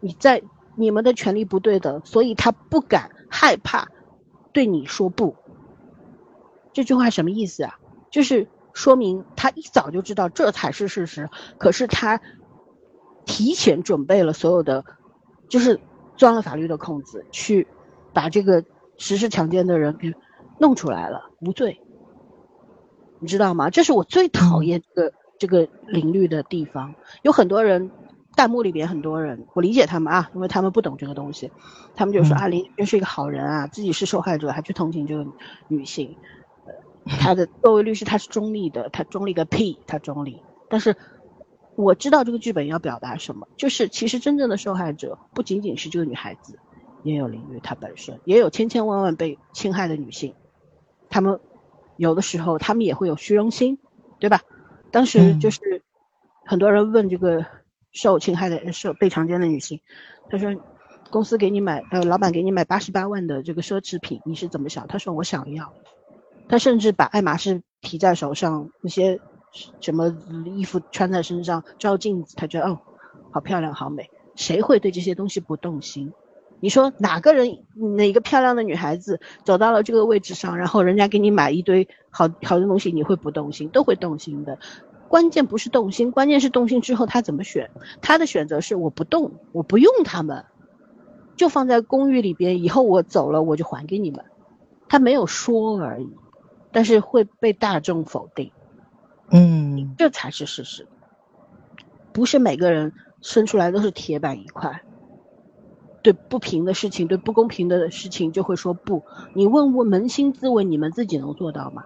你在你们的权力不对等，所以他不敢害怕。”对你说不，这句话什么意思啊？就是说明他一早就知道这才是事实，可是他提前准备了所有的，就是钻了法律的空子，去把这个实施强奸的人给弄出来了，无罪。你知道吗？这是我最讨厌这个这个领域的地方，有很多人。弹幕里边很多人，我理解他们啊，因为他们不懂这个东西，他们就说啊林真是一个好人啊，自己是受害者还去同情这个女性，呃，他的作为律师他是中立的，他中立个屁，他中立。但是我知道这个剧本要表达什么，就是其实真正的受害者不仅仅是这个女孩子，也有林律她本身，也有千千万万被侵害的女性，她们有的时候她们也会有虚荣心，对吧？当时就是很多人问这个。受侵害的、受被强奸的女性，她说：“公司给你买，呃，老板给你买八十八万的这个奢侈品，你是怎么想？”她说：“我想要。”她甚至把爱马仕提在手上，那些什么衣服穿在身上，照镜子，她觉得哦，好漂亮，好美。谁会对这些东西不动心？你说哪个人，哪个漂亮的女孩子走到了这个位置上，然后人家给你买一堆好好的东西，你会不动心？都会动心的。关键不是动心，关键是动心之后他怎么选？他的选择是我不动，我不用他们，就放在公寓里边，以后我走了我就还给你们。他没有说而已，但是会被大众否定。嗯，这才是事实。不是每个人生出来都是铁板一块，对不平的事情，对不公平的事情就会说不。你问问扪心自问，你们自己能做到吗？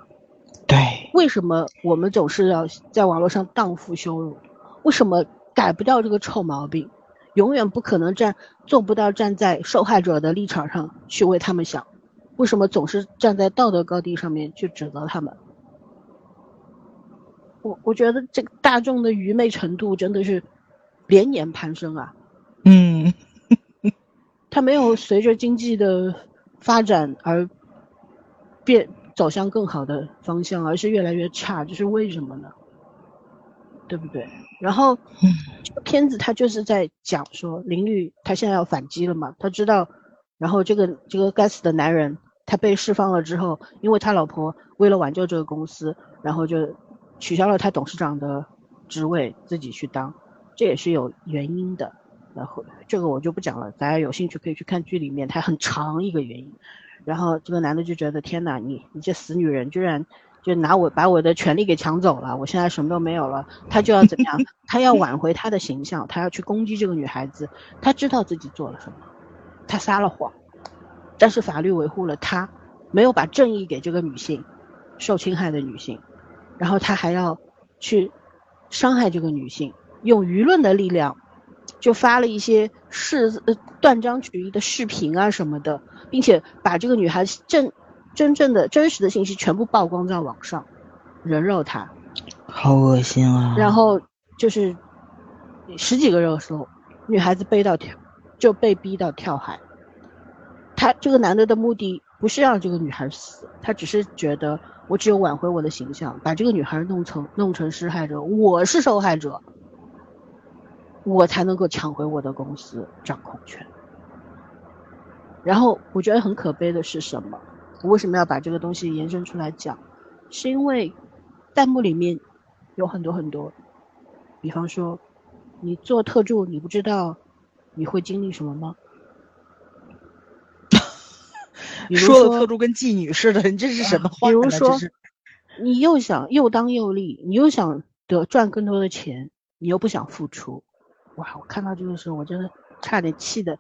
对，为什么我们总是要在网络上荡妇羞辱？为什么改不掉这个臭毛病？永远不可能站，做不到站在受害者的立场上去为他们想。为什么总是站在道德高地上面去指责他们？我我觉得这个大众的愚昧程度真的是连年攀升啊。嗯，他没有随着经济的发展而变走向更好的方向，而是越来越差，这是为什么呢？对不对？然后这个片子他就是在讲说林律他现在要反击了嘛，他知道，然后这个这个该死的男人他被释放了之后，因为他老婆为了挽救这个公司，然后就取消了他董事长的职位，自己去当，这也是有原因的。然后这个我就不讲了，大家有兴趣可以去看剧里面，它很长一个原因。然后这个男的就觉得天哪，你你这死女人居然。就拿我把我的权利给抢走了，我现在什么都没有了，他就要怎么样？他要挽回他的形象，他要去攻击这个女孩子。他知道自己做了什么，他撒了谎，但是法律维护了他，没有把正义给这个女性，受侵害的女性，然后他还要去伤害这个女性，用舆论的力量，就发了一些视呃断章取义的视频啊什么的，并且把这个女孩正。真正的真实的信息全部曝光在网上，人肉她，好恶心啊！然后就是十几个热搜，女孩子背到跳，就被逼到跳海。他这个男的的目的不是让这个女孩死，他只是觉得我只有挽回我的形象，把这个女孩弄成弄成施害者，我是受害者，我才能够抢回我的公司掌控权。然后我觉得很可悲的是什么？我为什么要把这个东西延伸出来讲？是因为弹幕里面有很多很多，比方说，你做特助，你不知道你会经历什么吗？说的特助跟妓女似的，你这是什么 话？比如说，你又想又当又立，你又想得赚更多的钱，你又不想付出，哇！我看到这个时候，我真的差点气的。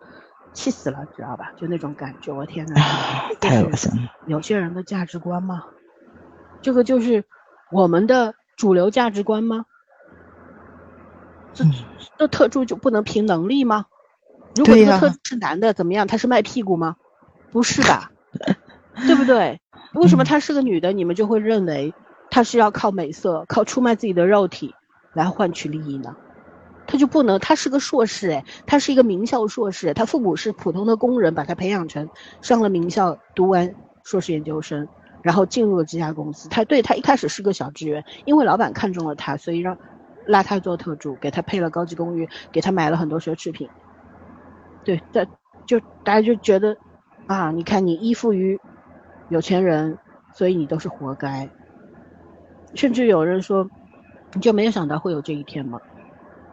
气死了，知道吧？就那种感觉，我天哪，太恶心了！有些人的价值观吗？这个就是我们的主流价值观吗？这这特助就不能凭能力吗？如果这个特助是男的，怎么样？他是卖屁股吗？不是吧？对不对？为什么她是个女的，你们就会认为她是要靠美色、靠出卖自己的肉体来换取利益呢？她就不能，她是个硕士哎，她是一个名校硕士，她父母是普通的工人，把她培养成上了名校，读完硕士研究生，然后进入了这家公司。她对她一开始是个小职员，因为老板看中了她，所以让拉她做特助，给她配了高级公寓，给她买了很多奢侈品。对，在就大家就觉得啊，你看你依附于有钱人，所以你都是活该。甚至有人说，你就没有想到会有这一天吗？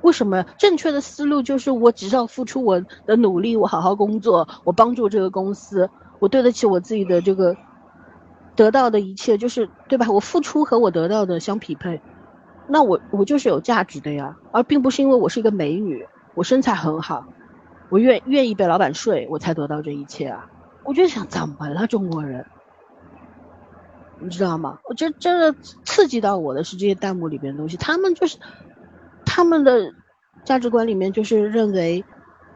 为什么正确的思路就是我只要付出我的努力，我好好工作，我帮助这个公司，我对得起我自己的这个得到的一切，就是对吧？我付出和我得到的相匹配，那我我就是有价值的呀，而并不是因为我是一个美女，我身材很好，我愿愿意被老板睡，我才得到这一切啊！我就想怎么了中国人，你知道吗？我觉得真的刺激到我的是这些弹幕里边的东西，他们就是。他们的价值观里面就是认为，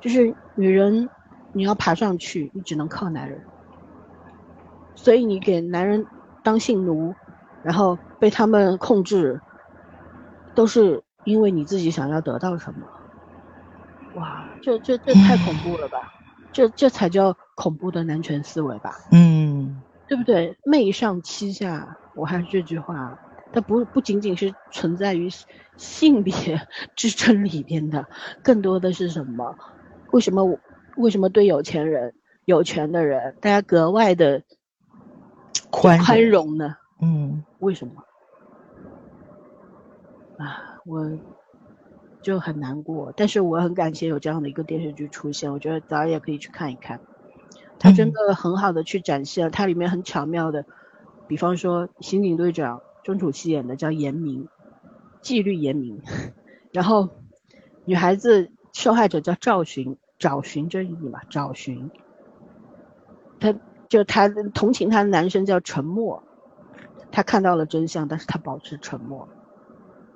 就是女人你要爬上去，你只能靠男人，所以你给男人当性奴，然后被他们控制，都是因为你自己想要得到什么。哇，这这这太恐怖了吧！这这才叫恐怖的男权思维吧？嗯，对不对？媚上欺下，我还是这句话。它不不仅仅是存在于性别之争里边的，更多的是什么？为什么为什么对有钱人、有权的人，大家格外的宽宽容呢？嗯，为什么？啊，我就很难过，但是我很感谢有这样的一个电视剧出现，我觉得大家也可以去看一看，它真的很好的去展现了它里面很巧妙的，比方说刑警队长。钟楚曦演的叫严明，纪律严明，然后女孩子受害者叫赵寻，找寻正义嘛，找寻。他就他同情他的男生叫沉默，他看到了真相，但是他保持沉默。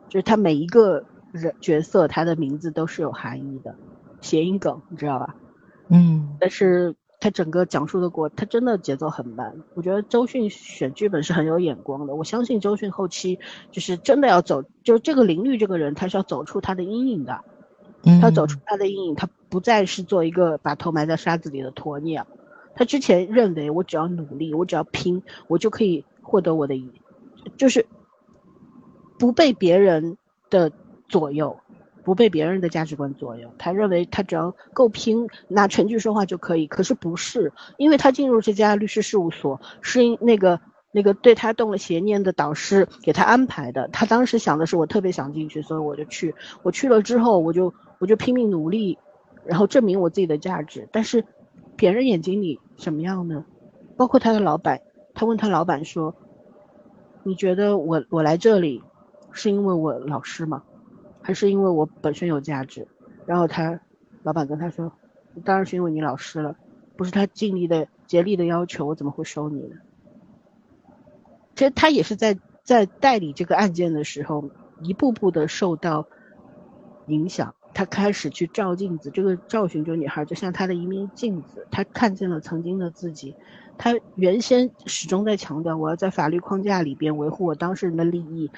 就是他每一个人角色，他的名字都是有含义的，谐音梗，你知道吧？嗯。但是他整个讲述的过，他真的节奏很慢。我觉得周迅选剧本是很有眼光的。我相信周迅后期就是真的要走，就这个林律这个人，他是要走出他的阴影的。他走出他的阴影，他不再是做一个把头埋在沙子里的鸵鸟。他之前认为我只要努力，我只要拼，我就可以获得我的，就是不被别人的左右。不被别人的价值观左右，他认为他只要够拼，拿全剧说话就可以。可是不是，因为他进入这家律师事务所，是因那个那个对他动了邪念的导师给他安排的。他当时想的是，我特别想进去，所以我就去。我去了之后，我就我就拼命努力，然后证明我自己的价值。但是，别人眼睛里什么样呢？包括他的老板，他问他老板说：“你觉得我我来这里，是因为我老师吗？”还是因为我本身有价值，然后他老板跟他说，当然是因为你老师了，不是他尽力的竭力的要求，我怎么会收你呢？其实他也是在在代理这个案件的时候，一步步的受到影响，他开始去照镜子，这个赵寻这个女孩就像他的一面镜子，他看见了曾经的自己，他原先始终在强调我要在法律框架里边维护我当事人的利益。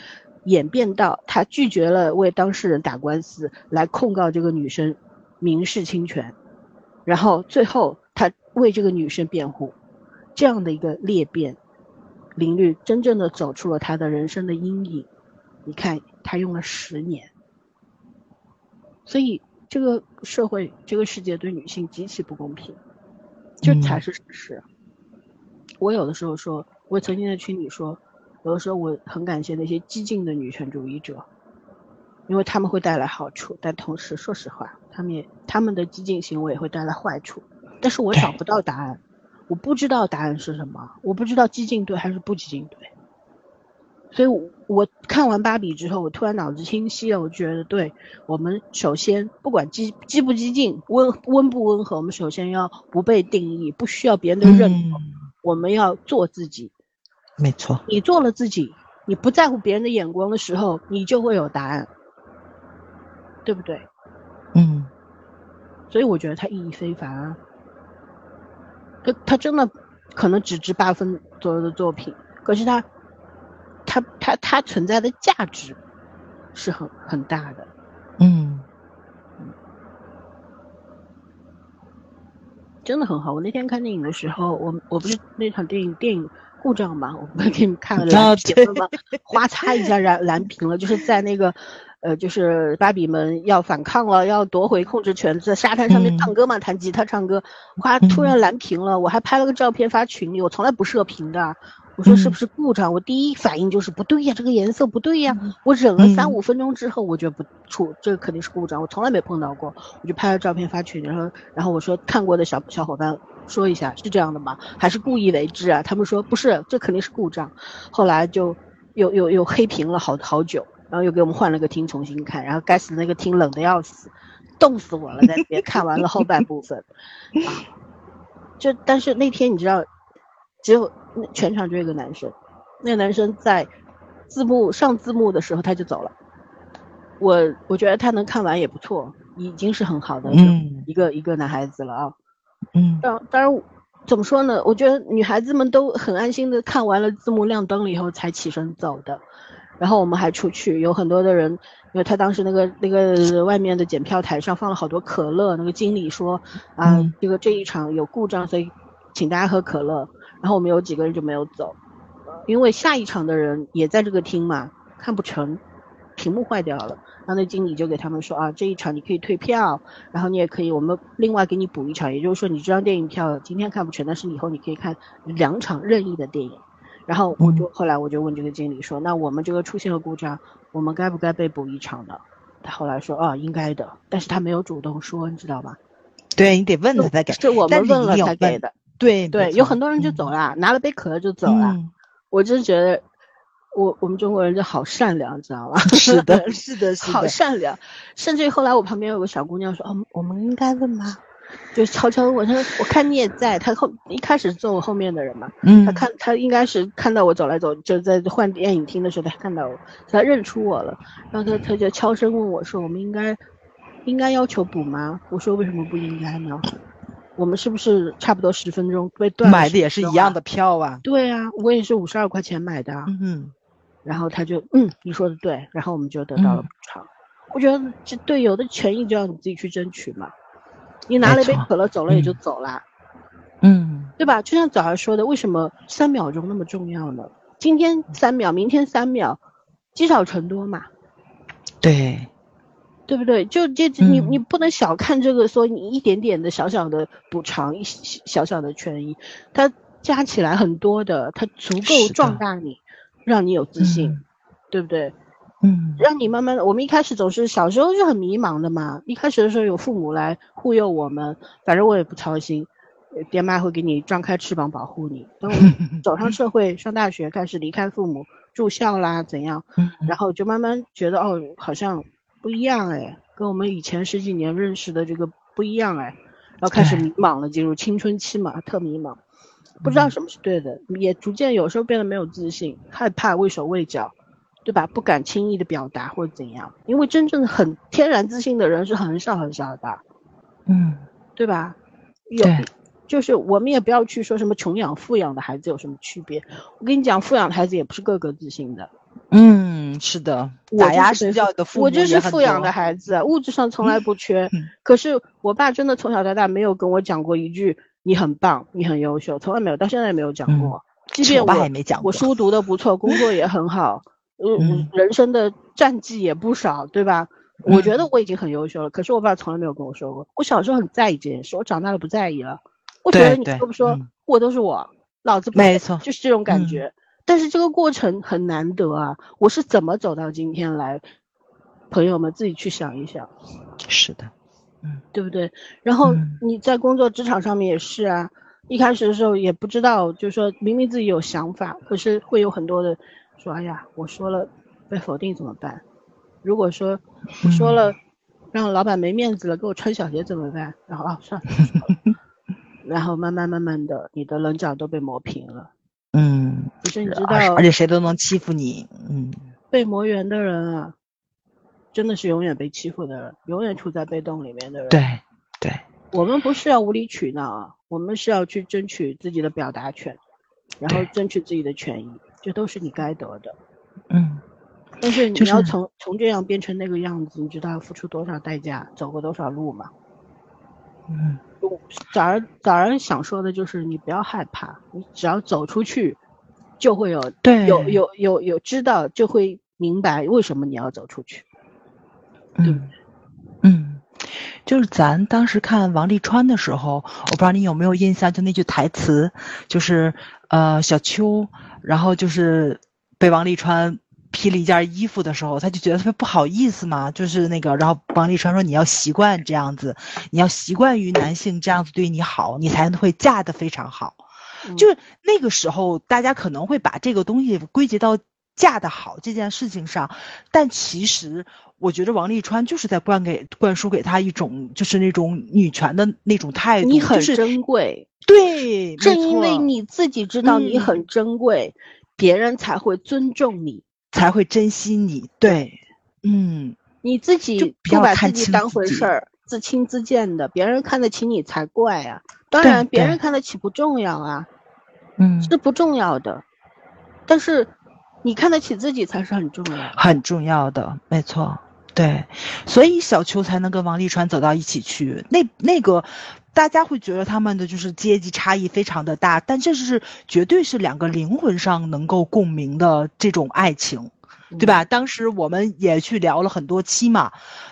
演变到他拒绝了为当事人打官司，来控告这个女生民事侵权，然后最后他为这个女生辩护，这样的一个裂变，林律真正的走出了他的人生的阴影。你看，他用了十年，所以这个社会、这个世界对女性极其不公平，这才是事实。我有的时候说，我曾经在群里说。有的时候我很感谢那些激进的女权主义者，因为他们会带来好处，但同时说实话，他们也他们的激进行为也会带来坏处。但是我找不到答案，我不知道答案是什么，我不知道激进对还是不激进对。所以我看完芭比之后，我突然脑子清晰了，我觉得对我们首先不管激激不激进，温温不温和，我们首先要不被定义，不需要别人的认同，我们要做自己。没错，你做了自己，你不在乎别人的眼光的时候，你就会有答案，对不对？嗯，所以我觉得它意义非凡啊。他他真的可能只值八分左右的作品，可是它，它它它存在的价值是很很大的。嗯，真的很好。我那天看电影的时候，我我不是那场电影电影。故障吧，我们给你们看了蓝屏了吗？哗嚓一下蓝蓝屏了，就是在那个，呃，就是芭比们要反抗了，要夺回控制权，在沙滩上面唱歌嘛，弹吉他唱歌，哗，突然蓝屏了，我还拍了个照片发群里，我从来不设屏的。我说是不是故障？我第一反应就是不对呀，这个颜色不对呀。我忍了三五分钟之后，我觉得不出，这个肯定是故障。我从来没碰到过，我就拍了照片发群，然后然后我说看过的小小伙伴说一下，是这样的吗？还是故意为之啊？他们说不是，这肯定是故障。后来就又又又黑屏了好好久，然后又给我们换了个厅重新看，然后该死那个厅冷的要死，冻死我了，在那边看完了后半部分，啊，就但是那天你知道。只有全场只有一个男生，那个男生在字幕上字幕的时候他就走了。我我觉得他能看完也不错，已经是很好的一个一个男孩子了啊。嗯。当当然，怎么说呢？我觉得女孩子们都很安心的看完了字幕亮灯了以后才起身走的。然后我们还出去，有很多的人，因为他当时那个那个外面的检票台上放了好多可乐，那个经理说啊，这个这一场有故障，所以请大家喝可乐。然后我们有几个人就没有走，因为下一场的人也在这个厅嘛，看不成，屏幕坏掉了。然后那经理就给他们说啊，这一场你可以退票，然后你也可以我们另外给你补一场，也就是说你这张电影票今天看不成，但是以后你可以看两场任意的电影。然后我就后来我就问这个经理说，那我们这个出现了故障，我们该不该被补一场呢？他后来说啊，应该的，但是他没有主动说，你知道吧？对你得问他才给，是我们问了才给的。对对，有很多人就走了，拿了杯可乐就走了。我真觉得，我我们中国人就好善良，知道吧？是的，是的，是的，好善良。甚至于后来我旁边有个小姑娘说：“哦，我们应该问吗？”就悄悄问她说：“我看你也在。”她后一开始坐我后面的人嘛，嗯，她看她应该是看到我走来走，就在换电影厅的时候，她看到我，她认出我了，然后她她就悄声问我说：“我们应该应该要求补吗？”我说：“为什么不应该呢？”我们是不是差不多十分钟被断？买的也是一样的票啊。对啊，我也是五十二块钱买的。嗯，然后他就嗯，你说的对，然后我们就得到了补偿。我觉得这队友的权益就要你自己去争取嘛。你拿了一杯可乐走了也就走了，嗯，对吧？就像早上说的，为什么三秒钟那么重要呢？今天三秒，明天三秒，积少成多嘛。对，对不对？就这你你不能小看这个，说你一点点的小小的补偿，一小小的权益，它加起来很多的，它足够壮大你，让你有自信，对不对？嗯，让你慢慢的，我们一开始总是小时候就很迷茫的嘛。一开始的时候有父母来护佑我们，反正我也不操心，爹妈会给你张开翅膀保护你。等我们 走上社会，上大学，开始离开父母，住校啦怎样，然后就慢慢觉得哦，好像不一样哎，跟我们以前十几年认识的这个不一样哎，然后开始迷茫了，进入青春期嘛，特迷茫，不知道什么是对的，也逐渐有时候变得没有自信，害怕畏手畏脚。对吧？不敢轻易的表达或者怎样，因为真正很天然自信的人是很少很少的，嗯，对吧？有，就是我们也不要去说什么穷养富养的孩子有什么区别。我跟你讲，富养的孩子也不是个个自信的。嗯，是的，打压式教育的父母我就是富养的孩子，物质上从来不缺。可是我爸真的从小到大没有跟我讲过一句“你很棒，你很优秀”，从来没有，到现在也没有讲过。即便我还没讲过我书读的不错，工作也很好。嗯，人生的战绩也不少，对吧？我觉得我已经很优秀了，可是我爸从来没有跟我说过。我小时候很在意这件事，我长大了不在意了。我觉得你说不说，我都是我，老子没错，就是这种感觉。但是这个过程很难得啊！我是怎么走到今天来？朋友们自己去想一想。是的，嗯，对不对？然后你在工作职场上面也是啊，一开始的时候也不知道，就是说明明自己有想法，可是会有很多的。说哎呀，我说了被否定怎么办？如果说我说了让老板没面子了，给我穿小鞋怎么办？然后啊算了，然后慢慢慢慢的，你的棱角都被磨平了。嗯，其实你知道，而且谁都能欺负你。嗯，被磨圆的人啊，真的是永远被欺负的人，永远处在被动里面的人。对对，我们不是要无理取闹啊，我们是要去争取自己的表达权，然后争取自己的权益。这都是你该得的，嗯，但是你要从从这样变成那个样子，你知道要付出多少代价，走过多少路吗？嗯，早上早上想说的就是，你不要害怕，你只要走出去，就会有对有有有有知道，就会明白为什么你要走出去。嗯嗯，就是咱当时看王沥川的时候，我不知道你有没有印象，就那句台词，就是呃小秋。然后就是被王沥川披了一件衣服的时候，他就觉得特别不好意思嘛，就是那个，然后王沥川说：“你要习惯这样子，你要习惯于男性这样子对你好，你才会嫁得非常好。”就是那个时候，大家可能会把这个东西归结到嫁得好这件事情上，但其实我觉得王沥川就是在灌给灌输给他一种就是那种女权的那种态度，你很珍贵。对，正因为你自己知道你很珍贵，别人才会尊重你，才会珍惜你。对，嗯，你自己不把自己当回事儿，自轻自贱的，别人看得起你才怪啊！当然，别人看得起不重要啊，嗯，是不重要的，但是你看得起自己才是很重要，很重要的，没错。对，所以小秋才能跟王沥川走到一起去。那那个，大家会觉得他们的就是阶级差异非常的大，但这是绝对是两个灵魂上能够共鸣的这种爱情。对吧？当时我们也去聊了很多期嘛，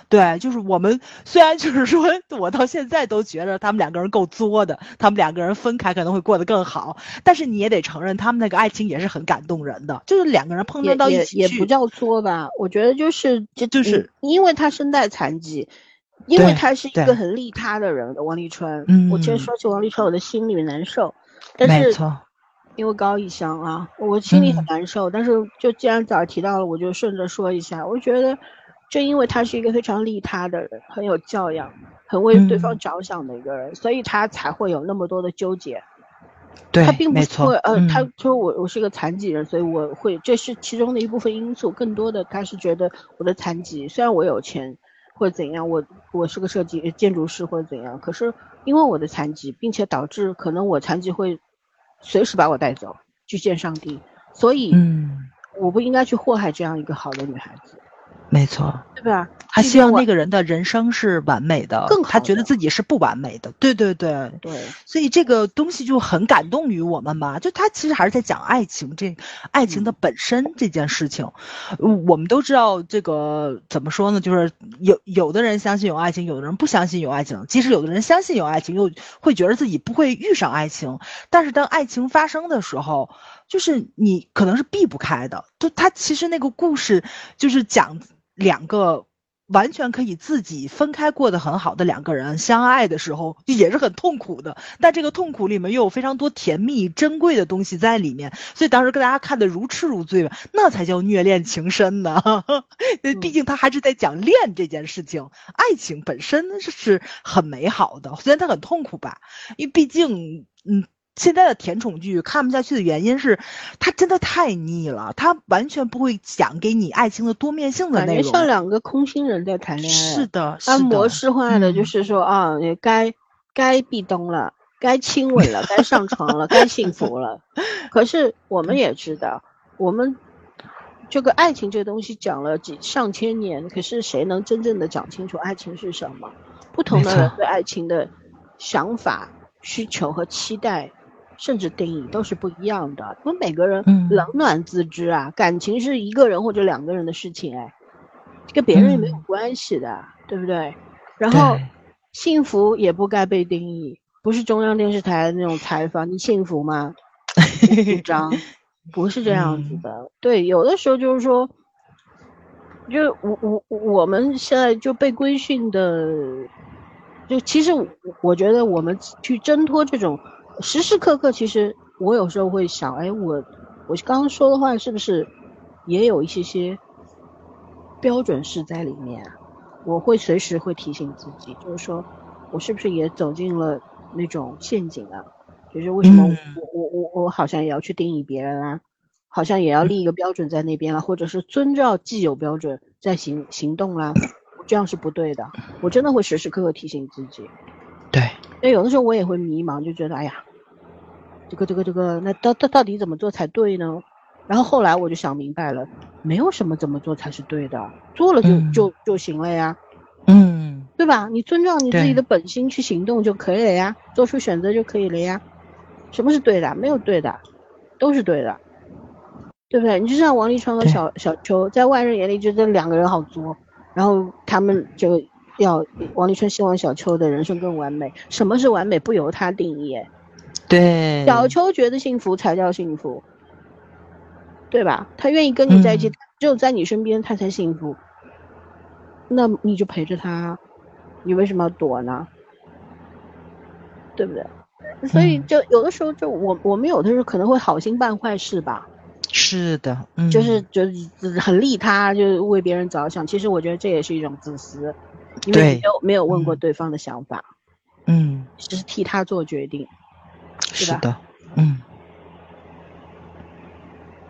对，就是我们虽然就是说，我到现在都觉得他们两个人够作的，他们两个人分开可能会过得更好，但是你也得承认，他们那个爱情也是很感动人的，就是两个人碰撞到一起也不叫作吧？我觉得就是就就是因为他身带残疾，因为他是一个很利他的人，王沥川。嗯，我其实说起王沥川，我的心里难受，但是。因为高以翔啊，我心里很难受。但是就既然早提到了，我就顺着说一下。我觉得，正因为他是一个非常利他的人，很有教养，很为对方着想的一个人，所以他才会有那么多的纠结。对，他并不是说，呃，他说我我是个残疾人，所以我会，这是其中的一部分因素。更多的他是觉得我的残疾，虽然我有钱，或者怎样，我我是个设计建筑师或者怎样，可是因为我的残疾，并且导致可能我残疾会随时把我带走去见上帝，所以嗯，我不应该去祸害这样一个好的女孩子，没错。对吧？他希望那个人的人生是完美的，更好他觉得自己是不完美的。对对对，对，所以这个东西就很感动于我们吧。就他其实还是在讲爱情，这爱情的本身这件事情。嗯我们都知道这个怎么说呢？就是有有的人相信有爱情，有的人不相信有爱情。即使有的人相信有爱情，又会觉得自己不会遇上爱情。但是当爱情发生的时候，就是你可能是避不开的。就他其实那个故事就是讲两个完全可以自己分开过得很好的两个人相爱的时候，也是很痛苦的。但这个痛苦里面又有非常多甜蜜、珍贵的东西在里面，所以当时跟大家看的如痴如醉，那才叫虐恋情深呢。毕竟他还是在讲恋这件事情，爱情本身是是很美好的，虽然他很痛苦吧，因为毕竟，嗯。现在的甜宠剧看不下去的原因是，它真的太腻了，它完全不会讲给你爱情的多面性的感觉内容。像两个空心人在谈恋爱，是的，按模式化的，就嗯是说啊，也该该壁咚了，该亲吻了，该上床了，该幸福了。可是我们也知道，我们这个爱情这个东西讲了几上千年，可是谁能真正的讲清楚爱情是什么？不同的人对爱情的想法、需求和期待。甚至定义都是不一样的，因为每个人嗯冷暖自知啊，感情是一个人或者两个人的事情，哎，跟别人也没有嗯关系的，对不对？然后幸福也不该被定义，不是中央电视台那种采访，你幸福吗？主张不是这样子的。对，有的时候就是说，就我我我们现在就被规训的，就其实我我觉得我们去挣脱这种时时刻刻，其实我有时候会想，哎，我我刚刚说的话是不是也有一些些标准是在里面啊？我会随时会提醒自己，就是说我是不是也走进了那种陷阱啊？就是为什么我、嗯我我我我好像也要去定义别人啊，好像也要立一个标准在那边了，或者是遵照既有标准在行行动啦，这样是不对的。我真的会时时刻刻提醒自己。对，因为有的时候我也会迷茫，就觉得哎呀，这个这个这个，那到到到底怎么做才对呢？然后后来我就想明白了，没有什么怎么做才是对的，做了就、嗯就就行了呀，嗯，对吧？你遵照你自己的本心去行动就可以了呀，做出选择就可以了呀。什么是对的？没有对的，都是对的，对不对？你就像王沥川和小小秋，在外人眼里觉得两个人好作，然后他们就要王立春希望小秋的人生更完美。什么是完美？不由他定义。对，小秋觉得幸福才叫幸福，对吧？他愿意跟你在一起，嗯只有在你身边他才幸福。那你就陪着他，你为什么要躲呢？对不对？所以嗯就有的时候，就我我们有的时候可能会好心办坏事吧，是的，嗯，就是就是很利他，就是为别人着想。其实我觉得这也是一种自私，因为没有没有问过嗯对方的想法，嗯，只是替他做决定吧是的，嗯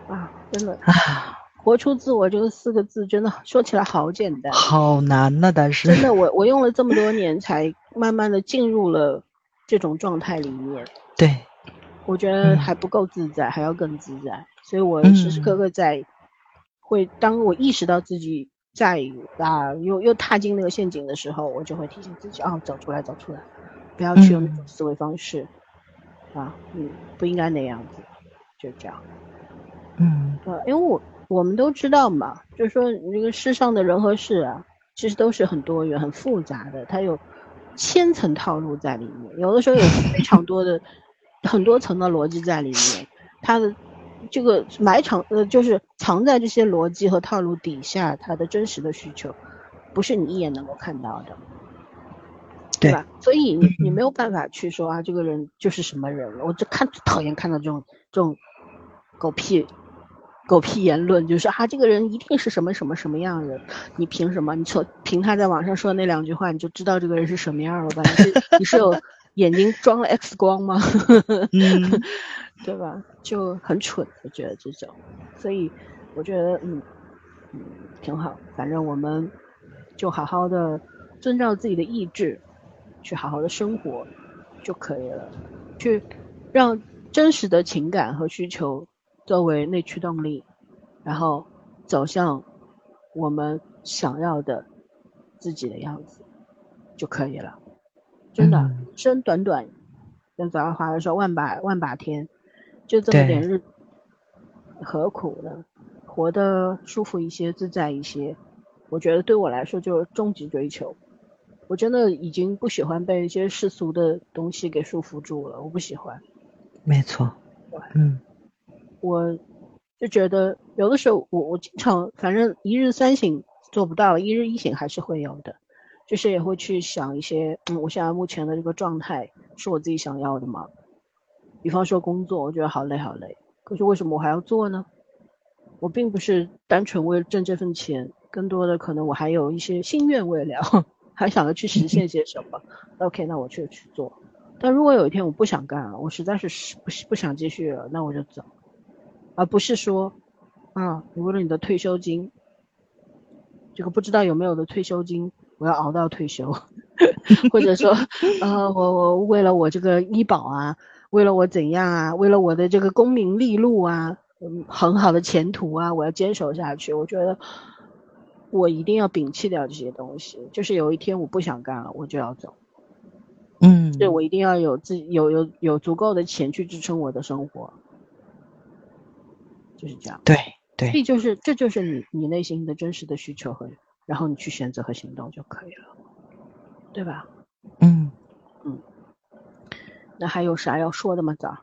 啊！真的，啊，活出自我这个四个字，真的说起来好简单，好难呐，但是真的，我我用了这么多年，才慢慢的进入了这种状态里面。对，我觉得嗯还不够自在，还要更自在，所以我嗯时时刻刻在，会当我意识到自己在啊又又踏进那个陷阱的时候，我就会提醒自己啊，走出来，走出来，不要去用那种嗯思维方式，啊，嗯，不应该那样子，就这样。嗯呃，因为我我们都知道嘛，就是说这个世上的人和事啊，其实都是很多元、很复杂的，它有千层套路在里面，有的时候有非常多的很多层的逻辑在里面，它的这个埋藏呃就是藏在这些逻辑和套路底下，他的真实的需求，不是你一眼能够看到的。对对吧？所以你你嗯没有办法去说啊，这个人就是什么人了。我就看讨厌看到这种这种狗屁狗屁言论，就是啊，这个人一定是什么什么什么样的人，你凭什么？你从凭他在网上说的那两句话，你就知道这个人是什么样了吧？你是你是有眼睛装了 X 光吗？嗯对吧？就很蠢，我觉得这种，所以我觉得嗯嗯挺好，反正我们就好好的遵照自己的意志，去好好的生活就可以了，去让真实的情感和需求作为内驱动力，然后走向我们想要的自己的样子就可以了。真的，生短短，跟早上华的说万把万把天，就这么点日，何苦呢？活得舒服一些，自在一些，我觉得对我来说就是终极追求。我真的已经不喜欢被一些世俗的东西给束缚住了，我不喜欢。没错，嗯，我就觉得有的时候，我我经常，反正一日三省做不到，一日一省还是会有的。就是也会去想一些，嗯，我现在目前的这个状态是我自己想要的吗？比方说工作，我觉得好累好累，可是为什么我还要做呢？我并不是单纯为了挣这份钱，更多的可能我还有一些心愿未了，还想着去实现些什么。OK，那我就去做。但如果有一天我不想干了，我实在是不不想继续了，那我就走，而不是说，啊，你为了你的退休金，这个不知道有没有的退休金。我要熬到退休，或者说，呃，我我为了我这个医保啊，为了我怎样啊，为了我的这个功名利禄啊，嗯，很好的前途啊，我要坚守下去。我觉得我一定要摒弃掉这些东西。就是有一天我不想干了，我就要走。嗯，对我一定要有自己有有有足够的钱去支撑我的生活，就是这样。对对，这就是这就是你你内心的真实的需求和。然后你去选择和行动就可以了，对吧？嗯嗯，那还有啥要说的吗？早？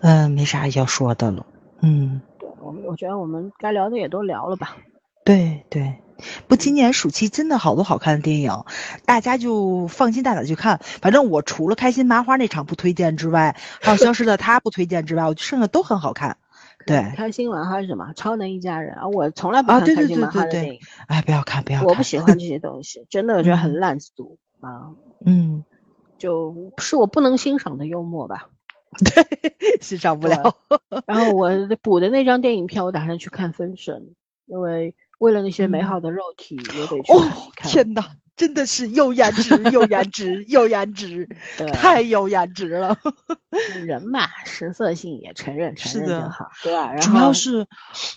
嗯，没啥要说的了。嗯，对我们我觉得我们该聊的也都聊了吧。对对，不，今年暑期真的好多好看的电影，大家就放心大胆去看。反正我除了开心麻花那场不推荐之外，还有消失的他不推荐之外，我剩下都很好看。对，开心麻花是什么？超能一家人啊！我从来不看开心麻花的电影。哎，不要看，不要看！我不喜欢这些东西，真的我觉得很烂俗啊。嗯，就是我不能欣赏的幽默吧？对，欣赏不了。然后我补的那张电影票，我打算去看《分神》，因为为了那些美好的肉体，也得去看。天哪！真的是又颜值又颜值又颜值，太有颜值了。人嘛，食色性也，承认承认就好，对吧？主要是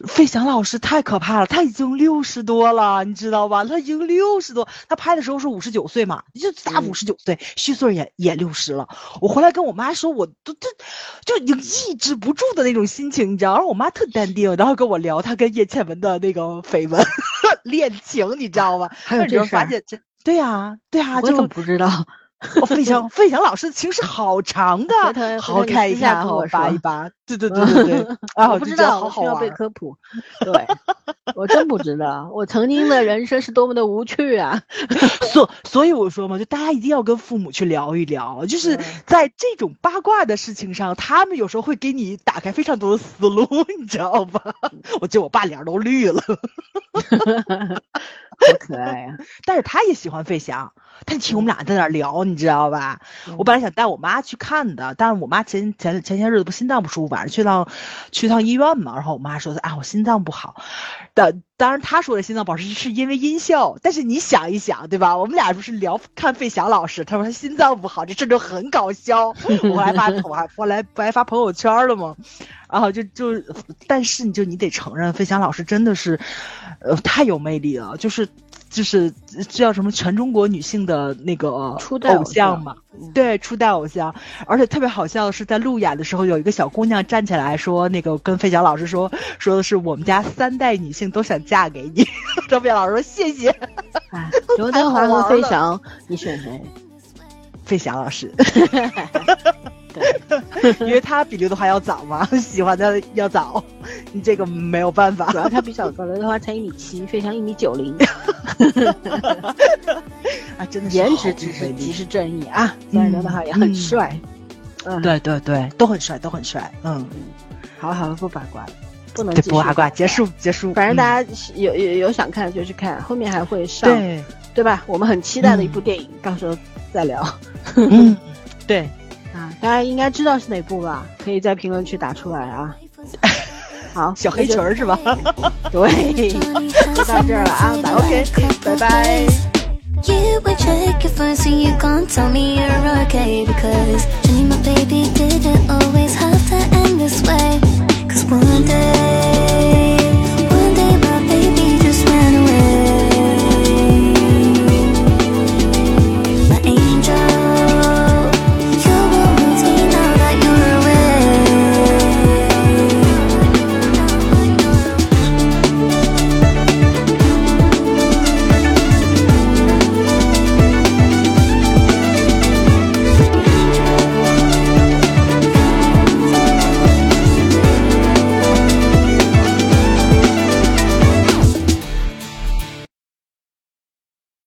费翔老师太可怕了，他已经六十多了，你知道吧？他已经六十多，他拍的时候是五十九岁嘛，就大五十九岁，虚岁也也六十了。我回来跟我妈说，我都这就已经抑制不住的那种心情，你知道？然后我妈特淡定，然后跟我聊他跟叶倩文的那个绯闻 恋情，你知道吗？还有这发现这。对呀，对呀，我怎么不知道？费翔，费翔老师的情史好长的，好看一下，好扒一扒。对对对对对，啊，我不知道，需要被科普。对，我真不知道，我曾经的人生是多么的无趣啊！所所以我说嘛，就大家一定要跟父母去聊一聊，就是在这种八卦的事情上，他们有时候会给你打开非常多的思路，你知道吧？我觉得我爸脸都绿了，好可爱呀！但是他也喜欢费翔，他听我们俩在那聊，你知道吧？我本来想带我妈去看的，但是我妈前前前些日子不心脏不舒服。晚上去趟，去趟医院嘛，然后我妈说的啊，我心脏不好。的当然，他说的心脏不好是是因为音效，但是你想一想，对吧？我们俩不是聊看费翔老师，他说他心脏不好，这事就很搞笑。我还发我还我来不还发朋友圈了吗？然后就就，但是你就你得承认，费翔老师真的是，呃，太有魅力了，就是。就是叫什么全中国女性的那个初代偶像嘛，对，初代偶像。而且特别好笑的是，在路演的时候，有一个小姑娘站起来说：“那个跟费翔老师说，说的是我们家三代女性都想嫁给你。”张费老师说：“谢谢。”刘德华和费翔，你选谁？费翔老师。因为他比刘德华要早嘛，喜欢的要早，你这个没有办法。主要他比较高，刘德华才一米七，费翔一米九零。啊，真的颜值只是即是正义啊！虽然刘德华也很帅。嗯，对对对，都很帅，都很帅。嗯，好了好了，不八卦了，不能不八卦，结束结束。反正大家有有有想看就去看，后面还会上，对对吧？我们很期待的一部电影，到时候再聊。嗯，对。大家应该知道是哪部吧可以在评论区打出来啊好小黑裙是吧对就到这儿了啊拜拜拜拜 you will check you're you tell me you're okay because my baby didn't always have to end this way cause one day